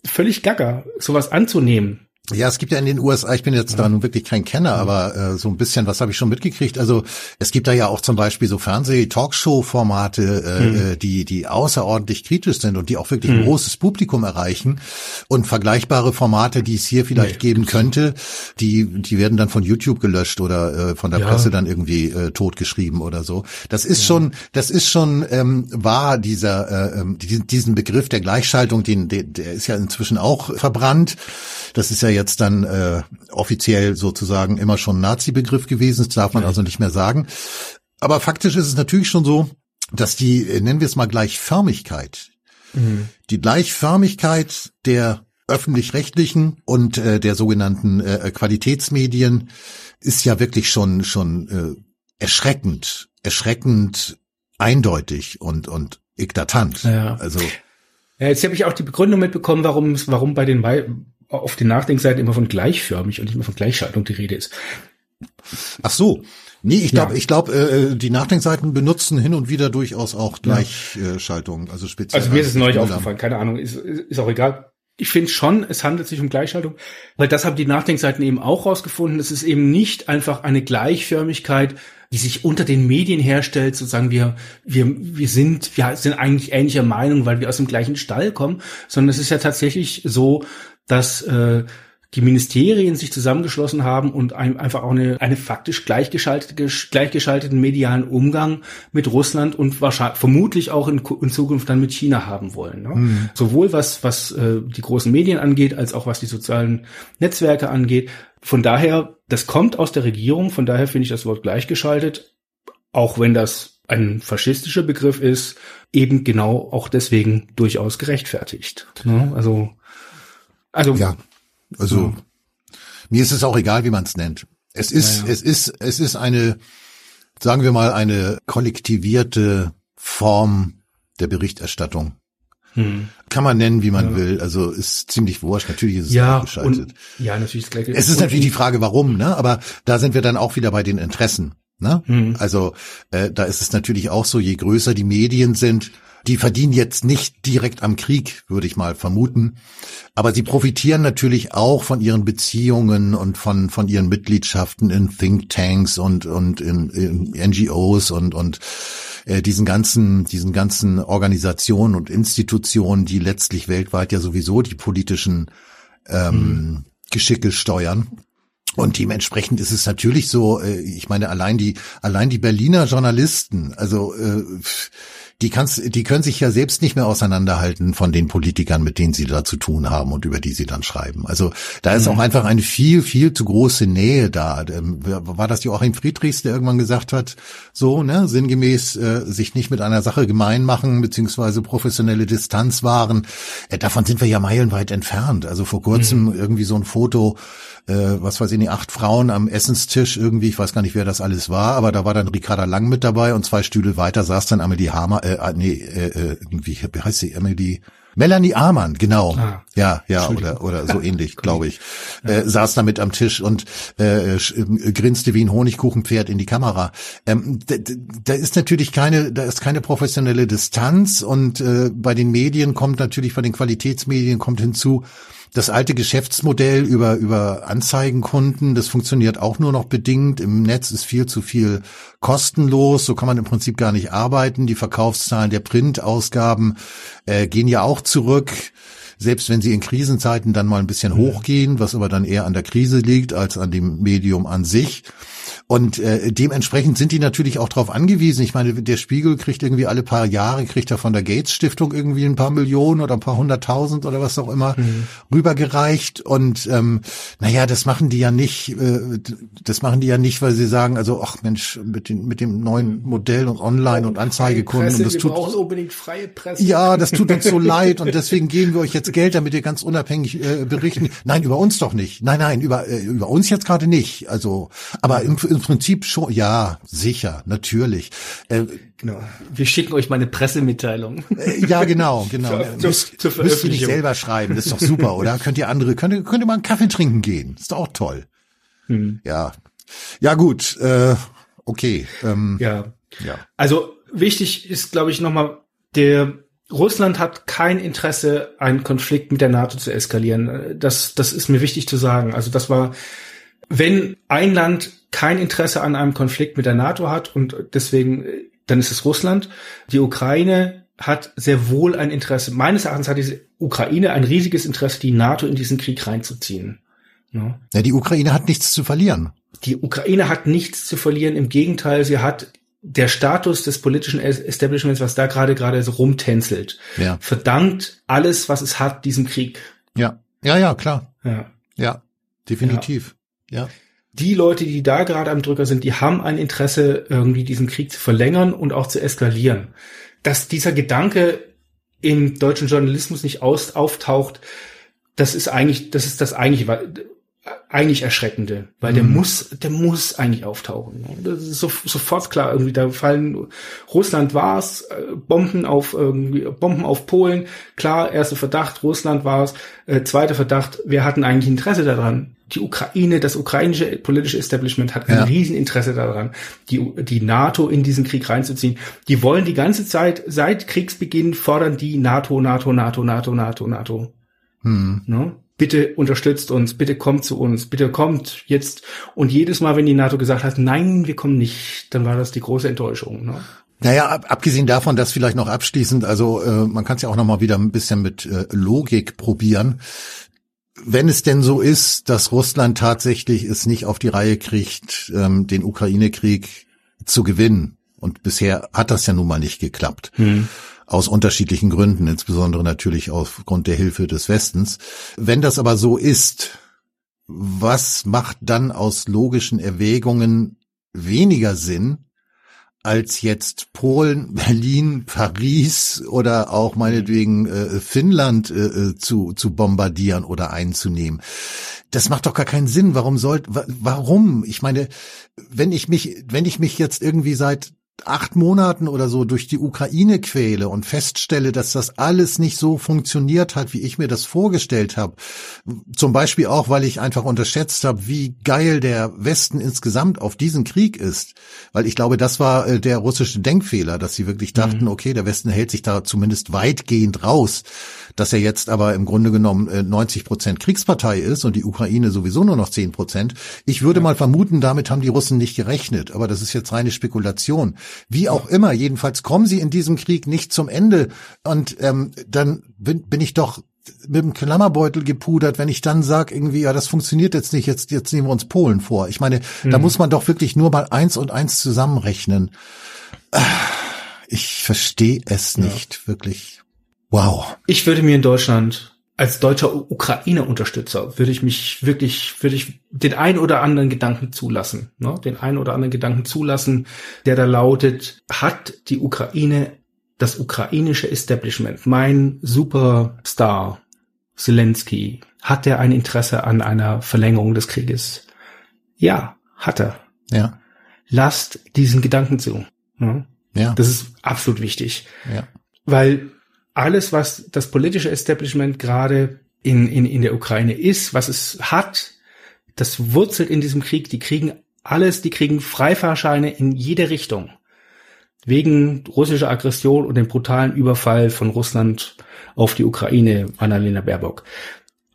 völlig gaga, sowas anzunehmen. Ja, es gibt ja in den USA, ich bin jetzt da nun wirklich kein Kenner, aber äh, so ein bisschen, was habe ich schon mitgekriegt? Also es gibt da ja auch zum Beispiel so Fernseh-Talkshow-Formate, äh, mhm. die die außerordentlich kritisch sind und die auch wirklich mhm. ein großes Publikum erreichen. Und vergleichbare Formate, die es hier vielleicht nee, geben könnte, die die werden dann von YouTube gelöscht oder äh, von der ja. Presse dann irgendwie äh, totgeschrieben oder so. Das ist ja. schon, das ist schon ähm, wahr dieser äh, ähm, diesen Begriff der Gleichschaltung, den der, der ist ja inzwischen auch verbrannt. Das ist ja jetzt dann äh, offiziell sozusagen immer schon Nazi-Begriff gewesen. Das darf man also nicht mehr sagen. Aber faktisch ist es natürlich schon so, dass die, äh, nennen wir es mal Gleichförmigkeit, mhm. die Gleichförmigkeit der öffentlich-rechtlichen und äh, der sogenannten äh, Qualitätsmedien ist ja wirklich schon schon äh, erschreckend, erschreckend eindeutig und und eklatant. Ja. Also ja, jetzt habe ich auch die Begründung mitbekommen, warum warum bei den auf den Nachdenkseiten immer von gleichförmig und nicht mehr von Gleichschaltung die Rede ist. Ach so. Nee, ich glaube, ja. ich glaube, äh, die Nachdenkseiten benutzen hin und wieder durchaus auch Gleichschaltung, also speziell. Also mir ist es neulich aufgefallen, keine Ahnung, ist, ist auch egal. Ich finde schon, es handelt sich um Gleichschaltung, weil das haben die Nachdenkseiten eben auch rausgefunden. Es ist eben nicht einfach eine Gleichförmigkeit, die sich unter den Medien herstellt, sozusagen wir, wir, wir sind, wir sind eigentlich ähnlicher Meinung, weil wir aus dem gleichen Stall kommen, sondern es ist ja tatsächlich so, dass äh, die Ministerien sich zusammengeschlossen haben und ein, einfach auch eine, eine faktisch gleichgeschaltete, gleichgeschalteten medialen Umgang mit Russland und wahrscheinlich vermutlich auch in, in Zukunft dann mit China haben wollen. Ne? Mhm. Sowohl was, was äh, die großen Medien angeht, als auch was die sozialen Netzwerke angeht. Von daher, das kommt aus der Regierung, von daher finde ich das Wort gleichgeschaltet, auch wenn das ein faschistischer Begriff ist, eben genau auch deswegen durchaus gerechtfertigt. Ne? Also, also ja, also ja. mir ist es auch egal, wie man es nennt. Es ist, ja, ja. es ist, es ist eine, sagen wir mal, eine kollektivierte Form der Berichterstattung. Hm. Kann man nennen, wie man ja. will. Also ist ziemlich wurscht. Natürlich ist es ja, geschaltet. ja, natürlich ist gleich. Es ist natürlich die Frage, warum, ne? Aber da sind wir dann auch wieder bei den Interessen. Ne? Mhm. Also äh, da ist es natürlich auch so, je größer die Medien sind, die verdienen jetzt nicht direkt am Krieg, würde ich mal vermuten. Aber sie profitieren natürlich auch von ihren Beziehungen und von, von ihren Mitgliedschaften in Thinktanks und, und in, in NGOs und, und äh, diesen ganzen, diesen ganzen Organisationen und Institutionen, die letztlich weltweit ja sowieso die politischen ähm, mhm. Geschicke steuern. Und dementsprechend ist es natürlich so, äh, ich meine, allein die, allein die Berliner Journalisten, also äh, die kannst, die können sich ja selbst nicht mehr auseinanderhalten von den Politikern, mit denen sie da zu tun haben und über die sie dann schreiben. Also da ist mhm. auch einfach eine viel, viel zu große Nähe da. Ähm, war das Joachim Friedrichs, der irgendwann gesagt hat, so, ne, sinngemäß, äh, sich nicht mit einer Sache gemein machen, beziehungsweise professionelle Distanz wahren. Äh, davon sind wir ja meilenweit entfernt. Also vor kurzem mhm. irgendwie so ein Foto, äh, was weiß ich nicht, acht Frauen am Essenstisch irgendwie, ich weiß gar nicht, wer das alles war, aber da war dann Ricarda Lang mit dabei und zwei Stühle weiter saß dann Amelie Hamer, äh, ah, nee, äh, äh, irgendwie, wie heißt sie, Amelie, Melanie Amann, genau. Ah, ja, ja, oder, oder so ähnlich, glaube ich. Äh, saß da mit am Tisch und äh, äh, grinste wie ein Honigkuchenpferd in die Kamera. Ähm, da, da ist natürlich keine, da ist keine professionelle Distanz und äh, bei den Medien kommt natürlich, bei den Qualitätsmedien kommt hinzu, das alte Geschäftsmodell über, über Anzeigenkunden, das funktioniert auch nur noch bedingt. Im Netz ist viel zu viel kostenlos. So kann man im Prinzip gar nicht arbeiten. Die Verkaufszahlen der Printausgaben äh, gehen ja auch zurück selbst wenn sie in Krisenzeiten dann mal ein bisschen hochgehen, was aber dann eher an der Krise liegt als an dem Medium an sich. Und äh, dementsprechend sind die natürlich auch darauf angewiesen. Ich meine, der Spiegel kriegt irgendwie alle paar Jahre, kriegt er von der Gates Stiftung irgendwie ein paar Millionen oder ein paar hunderttausend oder was auch immer mhm. rübergereicht. Und ähm, naja, das machen die ja nicht, äh, das machen die ja nicht, weil sie sagen, also ach Mensch, mit, den, mit dem neuen Modell und Online- und Anzeigekunden. und das tut, unbedingt freie Presse. Ja, das tut uns so leid und deswegen geben wir euch jetzt Geld, damit ihr ganz unabhängig äh, berichten. Nein, über uns doch nicht. Nein, nein, über, äh, über uns jetzt gerade nicht. Also, aber im, im Prinzip schon, ja, sicher, natürlich. Äh, genau. Wir schicken euch mal eine Pressemitteilung. Äh, ja, genau, genau. Für, müsst, zur müsst ihr nicht selber schreiben, das ist doch super, oder? könnt ihr andere, könnt ihr, könnt ihr mal einen Kaffee trinken gehen? Ist doch auch toll. Hm. Ja. Ja, gut, äh, okay. Ähm, ja. ja. Also wichtig ist, glaube ich, nochmal der Russland hat kein Interesse, einen Konflikt mit der NATO zu eskalieren. Das, das ist mir wichtig zu sagen. Also das war wenn ein Land kein Interesse an einem Konflikt mit der NATO hat und deswegen, dann ist es Russland. Die Ukraine hat sehr wohl ein Interesse. Meines Erachtens hat diese Ukraine ein riesiges Interesse, die NATO in diesen Krieg reinzuziehen. Ja, ja die Ukraine hat nichts zu verlieren. Die Ukraine hat nichts zu verlieren. Im Gegenteil, sie hat der Status des politischen Establishments, was da gerade gerade so rumtänzelt, ja. verdankt alles, was es hat, diesem Krieg. Ja, ja, ja, klar. Ja, ja definitiv. Ja. Die Leute, die da gerade am Drücker sind, die haben ein Interesse, irgendwie diesen Krieg zu verlängern und auch zu eskalieren. Dass dieser Gedanke im deutschen Journalismus nicht aus, auftaucht, das ist eigentlich, das ist das eigentlich, eigentlich Erschreckende, weil der mhm. muss, der muss eigentlich auftauchen. Das ist so, sofort klar. Irgendwie da fallen Russland war's, äh, Bomben auf irgendwie Bomben auf Polen. Klar, erster Verdacht, Russland war's. Äh, zweiter Verdacht, wir hatten eigentlich Interesse daran. Die Ukraine, das ukrainische politische Establishment hat ein ja. Rieseninteresse daran, die, die NATO in diesen Krieg reinzuziehen. Die wollen die ganze Zeit, seit Kriegsbeginn fordern die NATO, NATO, NATO, NATO, NATO, NATO. Hm. Ne? bitte unterstützt uns, bitte kommt zu uns, bitte kommt jetzt. Und jedes Mal, wenn die NATO gesagt hat, nein, wir kommen nicht, dann war das die große Enttäuschung. Ne? Naja, ab, abgesehen davon, dass vielleicht noch abschließend, also äh, man kann es ja auch noch mal wieder ein bisschen mit äh, Logik probieren. Wenn es denn so ist, dass Russland tatsächlich es nicht auf die Reihe kriegt, ähm, den Ukraine-Krieg zu gewinnen, und bisher hat das ja nun mal nicht geklappt, hm. aus unterschiedlichen Gründen, insbesondere natürlich aufgrund der Hilfe des Westens. Wenn das aber so ist, was macht dann aus logischen Erwägungen weniger Sinn, als jetzt Polen, Berlin, Paris oder auch meinetwegen äh, Finnland äh, äh zu, zu bombardieren oder einzunehmen. Das macht doch gar keinen Sinn. Warum soll, warum? Ich meine, wenn ich mich, wenn ich mich jetzt irgendwie seit acht Monaten oder so durch die Ukraine quäle und feststelle, dass das alles nicht so funktioniert hat, wie ich mir das vorgestellt habe, zum Beispiel auch, weil ich einfach unterschätzt habe, wie geil der Westen insgesamt auf diesen Krieg ist, weil ich glaube, das war äh, der russische Denkfehler, dass sie wirklich dachten, mhm. okay, der Westen hält sich da zumindest weitgehend raus, dass er jetzt aber im Grunde genommen 90 äh, Prozent Kriegspartei ist und die Ukraine sowieso nur noch 10 Prozent. Ich würde mal vermuten, damit haben die Russen nicht gerechnet, aber das ist jetzt reine Spekulation. Wie auch immer, jedenfalls kommen sie in diesem Krieg nicht zum Ende und ähm, dann bin, bin ich doch mit dem Klammerbeutel gepudert, wenn ich dann sage irgendwie, ja, das funktioniert jetzt nicht, jetzt, jetzt nehmen wir uns Polen vor. Ich meine, mhm. da muss man doch wirklich nur mal eins und eins zusammenrechnen. Ich verstehe es nicht, ja. wirklich. Wow. Ich würde mir in Deutschland als deutscher Ukraine-Unterstützer würde ich mich wirklich, würde ich den ein oder anderen Gedanken zulassen, ne? den ein oder anderen Gedanken zulassen, der da lautet, hat die Ukraine, das ukrainische Establishment, mein Superstar Zelensky, hat er ein Interesse an einer Verlängerung des Krieges? Ja, hat er. Ja. Lasst diesen Gedanken zu. Ne? Ja. Das ist absolut wichtig. Ja. Weil alles, was das politische Establishment gerade in, in, in der Ukraine ist, was es hat, das wurzelt in diesem Krieg. Die kriegen alles, die kriegen Freifahrscheine in jede Richtung. Wegen russischer Aggression und dem brutalen Überfall von Russland auf die Ukraine, Annalena Baerbock.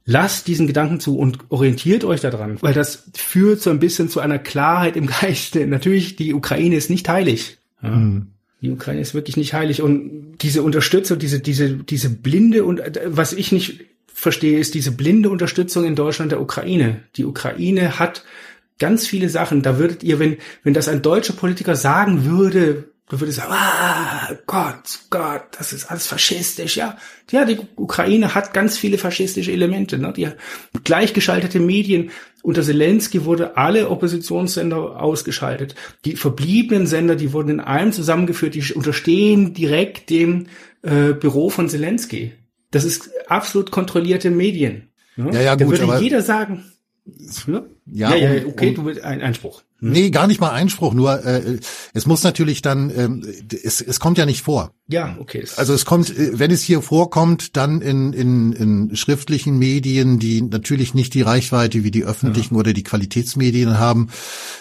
Lasst diesen Gedanken zu und orientiert euch daran, weil das führt so ein bisschen zu einer Klarheit im Geiste. Natürlich, die Ukraine ist nicht heilig. Mhm. Die Ukraine ist wirklich nicht heilig und diese Unterstützung, diese, diese, diese blinde und was ich nicht verstehe, ist diese blinde Unterstützung in Deutschland der Ukraine. Die Ukraine hat ganz viele Sachen. Da würdet ihr, wenn, wenn das ein deutscher Politiker sagen würde, du würdest sagen, ah, Gott, Gott, das ist alles faschistisch, ja. Ja, die Ukraine hat ganz viele faschistische Elemente, ne? Die gleichgeschaltete Medien. Unter Zelensky wurde alle Oppositionssender ausgeschaltet. Die verbliebenen Sender, die wurden in einem zusammengeführt, die unterstehen direkt dem äh, Büro von Zelensky. Das ist absolut kontrollierte Medien. Ne? Ja, ja, da gut, würde jeder sagen, ne? ja, ja, ja, okay, du willst ein Einspruch. Hm? Nee, gar nicht mal Einspruch, nur äh, es muss natürlich dann, ähm, es, es kommt ja nicht vor. Ja, okay. Also es kommt, äh, wenn es hier vorkommt, dann in, in, in schriftlichen Medien, die natürlich nicht die Reichweite wie die öffentlichen ja. oder die Qualitätsmedien haben,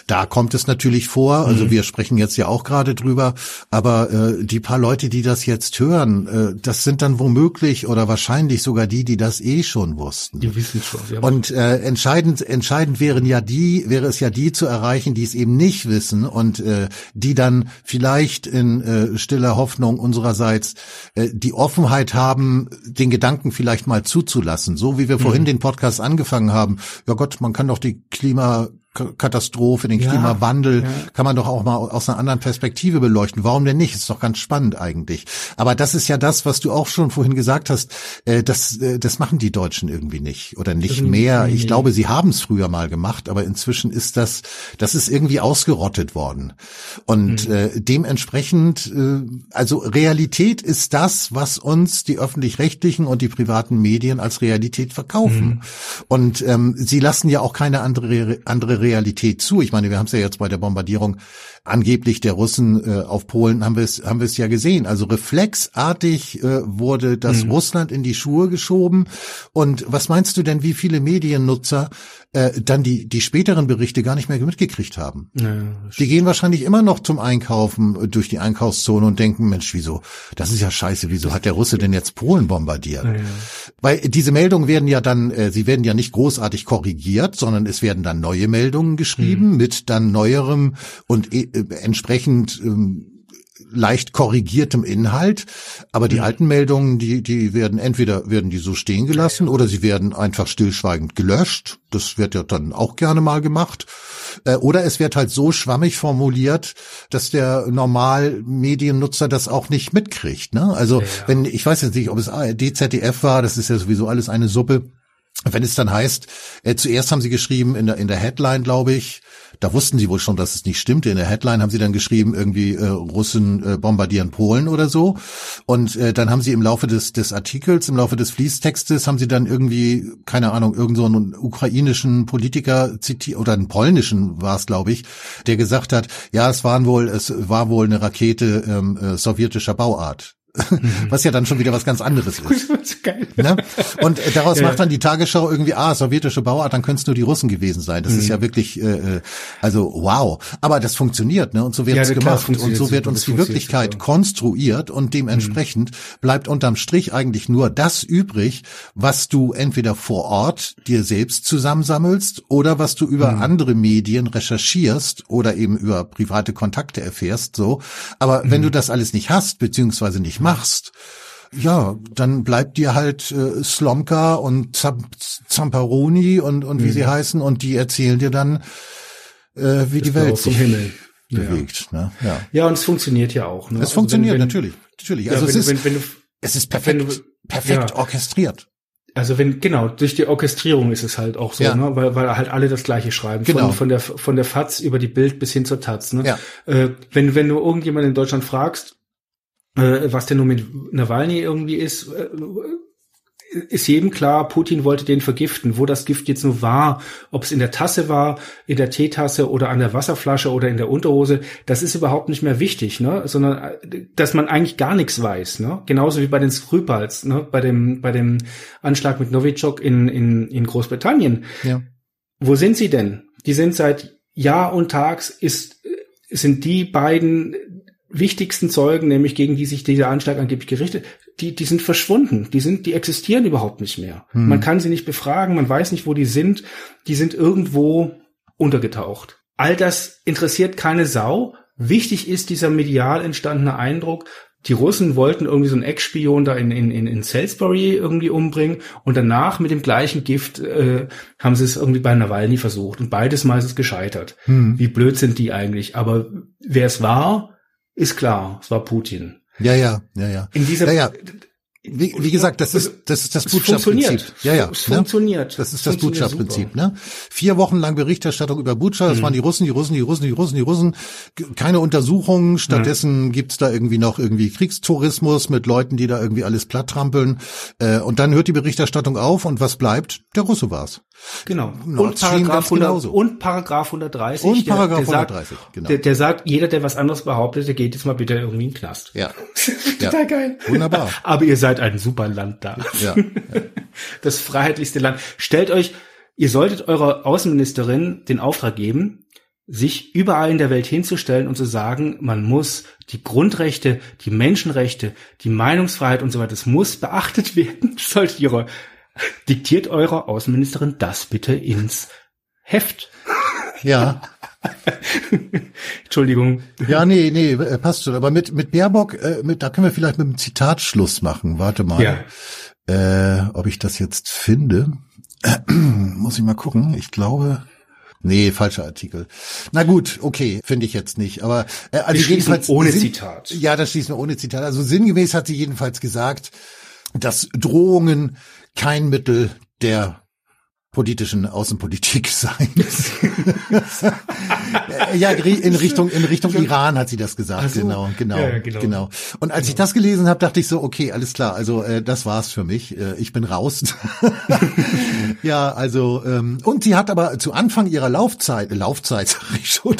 da kommt es natürlich vor. Also mhm. wir sprechen jetzt ja auch gerade drüber, aber äh, die paar Leute, die das jetzt hören, äh, das sind dann womöglich oder wahrscheinlich sogar die, die das eh schon wussten. Die wissen schon. Und äh, entscheidend, entscheidend wären ja die, wäre es ja die zu erreichen, die es eben nicht wissen und äh, die dann vielleicht in äh, stiller Hoffnung unsererseits äh, die Offenheit haben, den Gedanken vielleicht mal zuzulassen. So wie wir mhm. vorhin den Podcast angefangen haben. Ja Gott, man kann doch die Klima Katastrophe, den Klimawandel, ja. kann man doch auch mal aus einer anderen Perspektive beleuchten. Warum denn nicht? Ist doch ganz spannend eigentlich. Aber das ist ja das, was du auch schon vorhin gesagt hast. Äh, das, äh, das machen die Deutschen irgendwie nicht oder nicht mehr. Ich glaube, sie haben es früher mal gemacht, aber inzwischen ist das, das ist irgendwie ausgerottet worden. Und mhm. äh, dementsprechend, äh, also Realität ist das, was uns die öffentlich-rechtlichen und die privaten Medien als Realität verkaufen. Mhm. Und ähm, sie lassen ja auch keine andere andere Realität zu. Ich meine, wir haben es ja jetzt bei der Bombardierung angeblich der Russen äh, auf Polen haben wir es haben wir es ja gesehen. Also reflexartig äh, wurde das mhm. Russland in die Schuhe geschoben. Und was meinst du denn, wie viele Mediennutzer äh, dann die die späteren Berichte gar nicht mehr mitgekriegt haben? Ja, die gehen wahrscheinlich immer noch zum Einkaufen äh, durch die Einkaufszone und denken, Mensch, wieso? Das ist ja scheiße. Wieso hat der Russe denn jetzt Polen bombardiert? Ja, ja. Weil diese Meldungen werden ja dann, äh, sie werden ja nicht großartig korrigiert, sondern es werden dann neue Meldungen geschrieben mhm. mit dann neuerem und äh, entsprechend ähm, leicht korrigiertem Inhalt. Aber die mhm. alten Meldungen, die, die werden entweder werden die so stehen gelassen oder sie werden einfach stillschweigend gelöscht. Das wird ja dann auch gerne mal gemacht. Äh, oder es wird halt so schwammig formuliert, dass der normal Mediennutzer das auch nicht mitkriegt. Ne? Also ja. wenn, ich weiß jetzt nicht, ob es ARD, ZDF war, das ist ja sowieso alles eine Suppe. Wenn es dann heißt, äh, zuerst haben sie geschrieben in der, in der Headline, glaube ich, da wussten sie wohl schon, dass es nicht stimmte. In der Headline haben sie dann geschrieben, irgendwie äh, Russen äh, bombardieren Polen oder so. Und äh, dann haben sie im Laufe des, des Artikels, im Laufe des Fließtextes, haben sie dann irgendwie, keine Ahnung, irgendeinen so ukrainischen Politiker zitiert, oder einen polnischen war es, glaube ich, der gesagt hat, ja, es waren wohl, es war wohl eine Rakete ähm, äh, sowjetischer Bauart. Mhm. was ja dann schon wieder was ganz anderes ist. Ne? Und äh, daraus ja. macht dann die Tagesschau irgendwie, ah, sowjetische Bauart, dann können es nur die Russen gewesen sein. Das mhm. ist ja wirklich, äh, äh, also wow. Aber das funktioniert, ne? Und so wird es ja, gemacht. Und so wird uns die Wirklichkeit super. konstruiert und dementsprechend mhm. bleibt unterm Strich eigentlich nur das übrig, was du entweder vor Ort dir selbst zusammensammelst oder was du über mhm. andere Medien recherchierst oder eben über private Kontakte erfährst, so. Aber wenn mhm. du das alles nicht hast, beziehungsweise nicht machst, ja, dann bleibt dir halt äh, Slomka und Zamparoni und, und wie mhm. sie heißen und die erzählen dir dann, äh, wie das die Welt sich Himmel. bewegt. Ja. Ne? Ja. ja, und es funktioniert ja auch. Ne? Es also funktioniert wenn, wenn, natürlich, natürlich. Also ja, wenn, es, ist, wenn, du, es ist perfekt, du, perfekt ja. orchestriert. Also wenn genau durch die Orchestrierung ist es halt auch so, ja. ne? weil, weil halt alle das Gleiche schreiben, genau. von, von der von der Faz über die Bild bis hin zur Taz. Ne? Ja. Äh, wenn wenn du irgendjemand in Deutschland fragst, äh, was denn nun mit Nawalny irgendwie ist, äh, ist jedem klar, Putin wollte den vergiften. Wo das Gift jetzt nur war, ob es in der Tasse war, in der Teetasse oder an der Wasserflasche oder in der Unterhose, das ist überhaupt nicht mehr wichtig, ne? sondern äh, dass man eigentlich gar nichts weiß. Ne? Genauso wie bei den Skripals, ne? bei, dem, bei dem Anschlag mit Novichok in, in, in Großbritannien. Ja. Wo sind sie denn? Die sind seit Jahr und Tags ist, sind die beiden wichtigsten Zeugen, nämlich gegen die sich dieser Anschlag angeblich gerichtet, die, die sind verschwunden. Die sind, die existieren überhaupt nicht mehr. Hm. Man kann sie nicht befragen, man weiß nicht, wo die sind. Die sind irgendwo untergetaucht. All das interessiert keine Sau. Wichtig ist dieser medial entstandene Eindruck, die Russen wollten irgendwie so einen Ex-Spion da in, in, in Salisbury irgendwie umbringen und danach mit dem gleichen Gift äh, haben sie es irgendwie bei Nawalny versucht und beides Mal ist es gescheitert. Hm. Wie blöd sind die eigentlich? Aber wer es war, ist klar, es war Putin. Ja, ja, ja, ja. In dieser, ja, ja. Wie, wie gesagt, das ist das ist das Butscha-Prinzip. Ja, ja. Es ne? funktioniert. Das ist das Butscha-Prinzip. Ne? Vier Wochen lang Berichterstattung über Butscha. Das mhm. waren die Russen, die Russen, die Russen, die Russen, die Russen. Keine Untersuchungen. Stattdessen mhm. gibt's da irgendwie noch irgendwie Kriegstourismus mit Leuten, die da irgendwie alles platt trampeln. Äh, und dann hört die Berichterstattung auf und was bleibt? Der Russe war's. Genau. und Paragraph, 100, und Paragraph 130. Und Paragraph der, der 130, sagt, genau. Der, der sagt, jeder, der was anderes behauptet, der geht jetzt mal bitte irgendwie in den Knast. Ja. Total ja. geil. Wunderbar. Aber ihr seid ein super Land da. Ja. Das freiheitlichste Land. Stellt euch, ihr solltet eurer Außenministerin den Auftrag geben, sich überall in der Welt hinzustellen und zu sagen, man muss die Grundrechte, die Menschenrechte, die Meinungsfreiheit und so weiter, das muss beachtet werden. Solltet ihre Diktiert eurer Außenministerin das bitte ins Heft. Ja. Entschuldigung. Ja, nee, nee, äh, passt schon. Aber mit, mit Baerbock, äh, mit, da können wir vielleicht mit einem Zitat Schluss machen. Warte mal. Ja. Äh, ob ich das jetzt finde. Muss ich mal gucken. Ich glaube. Nee, falscher Artikel. Na gut, okay, finde ich jetzt nicht. Aber äh, also wir jedenfalls ohne Sinn, Zitat. Ja, das schließen wir ohne Zitat. Also sinngemäß hat sie jedenfalls gesagt, dass Drohungen kein Mittel der politischen Außenpolitik sein. ja, in Richtung in Richtung Iran hat sie das gesagt, so. genau, genau, ja, genau, genau. Und als genau. ich das gelesen habe, dachte ich so, okay, alles klar, also äh, das war's für mich. Äh, ich bin raus. ja, also ähm, und sie hat aber zu Anfang ihrer Laufzeit, äh, Laufzeit sag ich schon,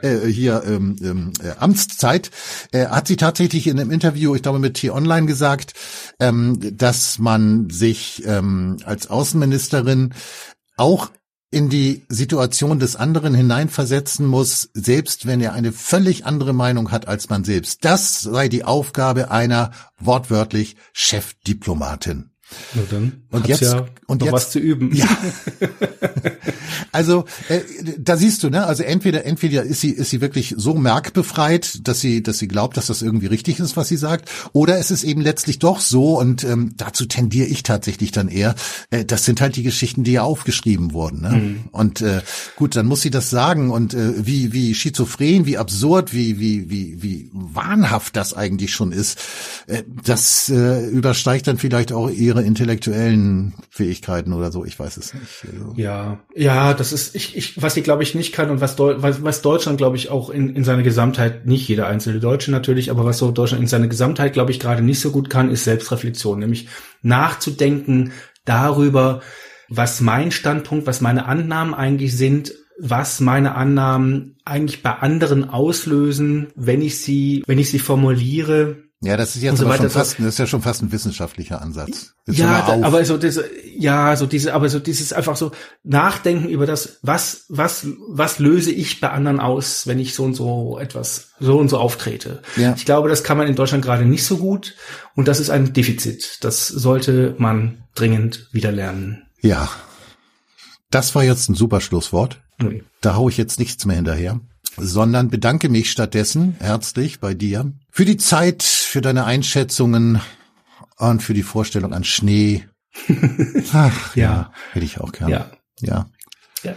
äh, hier ähm, ähm, äh, Amtszeit, äh, hat sie tatsächlich in einem Interview, ich glaube mit T-Online gesagt, ähm, dass man sich ähm, als Außenministerin auch in die Situation des anderen hineinversetzen muss, selbst wenn er eine völlig andere Meinung hat als man selbst. Das sei die Aufgabe einer wortwörtlich Chefdiplomatin. Na dann. Und jetzt ja und jetzt was zu üben. Ja. also äh, da siehst du, ne? Also entweder entweder ist sie ist sie wirklich so merkbefreit, dass sie dass sie glaubt, dass das irgendwie richtig ist, was sie sagt, oder es ist eben letztlich doch so und ähm, dazu tendiere ich tatsächlich dann eher. Äh, das sind halt die Geschichten, die ja aufgeschrieben wurden. Ne? Mhm. Und äh, gut, dann muss sie das sagen und äh, wie wie schizophren, wie absurd, wie wie wie wie wahnhaft das eigentlich schon ist. Äh, das äh, übersteigt dann vielleicht auch ihre intellektuellen Fähigkeiten oder so. Ich weiß es nicht. Also. Ja, ja, das ist ich, ich was sie glaube ich nicht kann und was, was, was Deutschland glaube ich auch in, in seiner Gesamtheit nicht jeder einzelne Deutsche natürlich, aber was so Deutschland in seiner Gesamtheit glaube ich gerade nicht so gut kann, ist Selbstreflexion, nämlich nachzudenken darüber, was mein Standpunkt, was meine Annahmen eigentlich sind, was meine Annahmen eigentlich bei anderen auslösen, wenn ich sie, wenn ich sie formuliere, ja, das ist jetzt so schon fast, das ist ja schon fast ein wissenschaftlicher Ansatz. Jetzt ja, aber so diese, ja, so diese, aber so dieses einfach so Nachdenken über das, was, was, was löse ich bei anderen aus, wenn ich so und so etwas, so und so auftrete. Ja. Ich glaube, das kann man in Deutschland gerade nicht so gut und das ist ein Defizit. Das sollte man dringend wieder lernen. Ja. Das war jetzt ein super Schlusswort. Nee. Da hau ich jetzt nichts mehr hinterher sondern bedanke mich stattdessen herzlich bei dir für die Zeit, für deine Einschätzungen und für die Vorstellung an Schnee. Ach, ja. ja. hätte ich auch gern. Ja. Ja. Ja.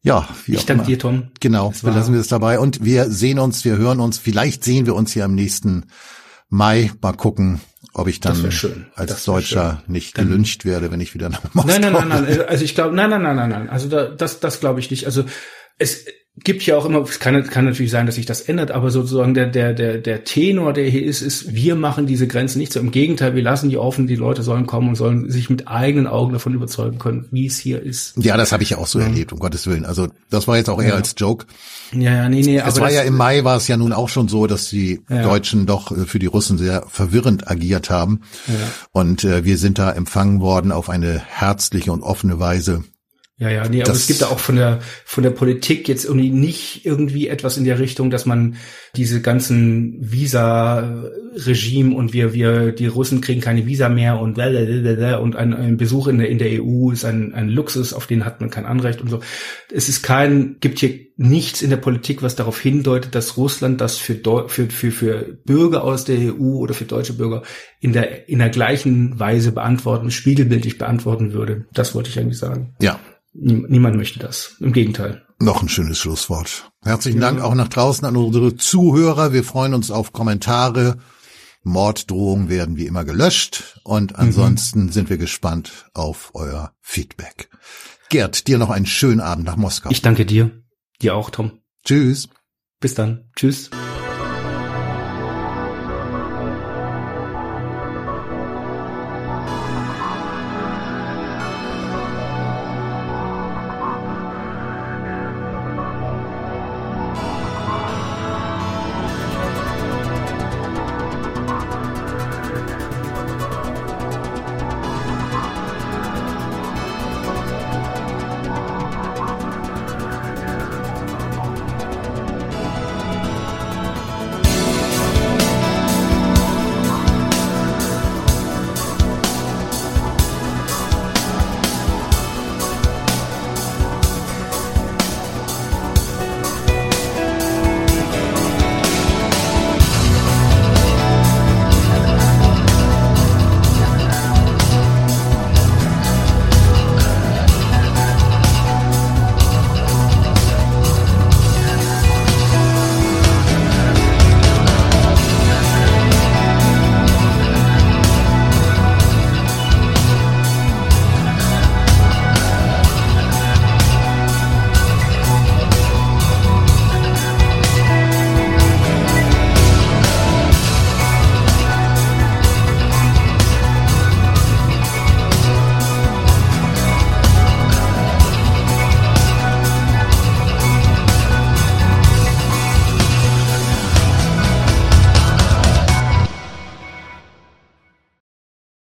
Ja, ich danke dir, Tom. Genau, wir lassen wir es dabei und wir sehen uns, wir hören uns, vielleicht sehen wir uns hier am nächsten Mai. Mal gucken, ob ich dann als Deutscher schön. nicht dann, gelünscht werde, wenn ich wieder nach Moskau Nein, nein, nein, nein. Also ich glaube, nein, nein, nein, nein, nein. Also da, das, das glaube ich nicht. Also es, gibt ja auch immer, es kann, kann natürlich sein, dass sich das ändert, aber sozusagen der, der, der, der Tenor, der hier ist, ist, wir machen diese Grenzen nicht so. Im Gegenteil, wir lassen die offen, die Leute sollen kommen und sollen sich mit eigenen Augen davon überzeugen können, wie es hier ist. Ja, das habe ich ja auch so ja. erlebt, um Gottes Willen. Also das war jetzt auch eher ja. als Joke. Ja, ja, nee, nee. Es aber war ja im Mai war es ja nun auch schon so, dass die ja. Deutschen doch äh, für die Russen sehr verwirrend agiert haben. Und äh, wir sind da empfangen worden auf eine herzliche und offene Weise. Ja, ja, nee, aber es gibt da auch von der von der Politik jetzt irgendwie nicht irgendwie etwas in der Richtung, dass man diese ganzen Visa-Regime und wir wir die Russen kriegen keine Visa mehr und und ein, ein Besuch in der in der EU ist ein ein Luxus, auf den hat man kein Anrecht und so. Es ist kein gibt hier nichts in der Politik, was darauf hindeutet, dass Russland das für für für für Bürger aus der EU oder für deutsche Bürger in der in der gleichen Weise beantworten, spiegelbildlich beantworten würde. Das wollte ich eigentlich sagen. Ja. Niemand möchte das. Im Gegenteil. Noch ein schönes Schlusswort. Herzlichen ja. Dank auch nach draußen an unsere Zuhörer. Wir freuen uns auf Kommentare. Morddrohungen werden wie immer gelöscht. Und mhm. ansonsten mhm. sind wir gespannt auf euer Feedback. Gerd, dir noch einen schönen Abend nach Moskau. Ich danke dir. Dir auch, Tom. Tschüss. Bis dann. Tschüss.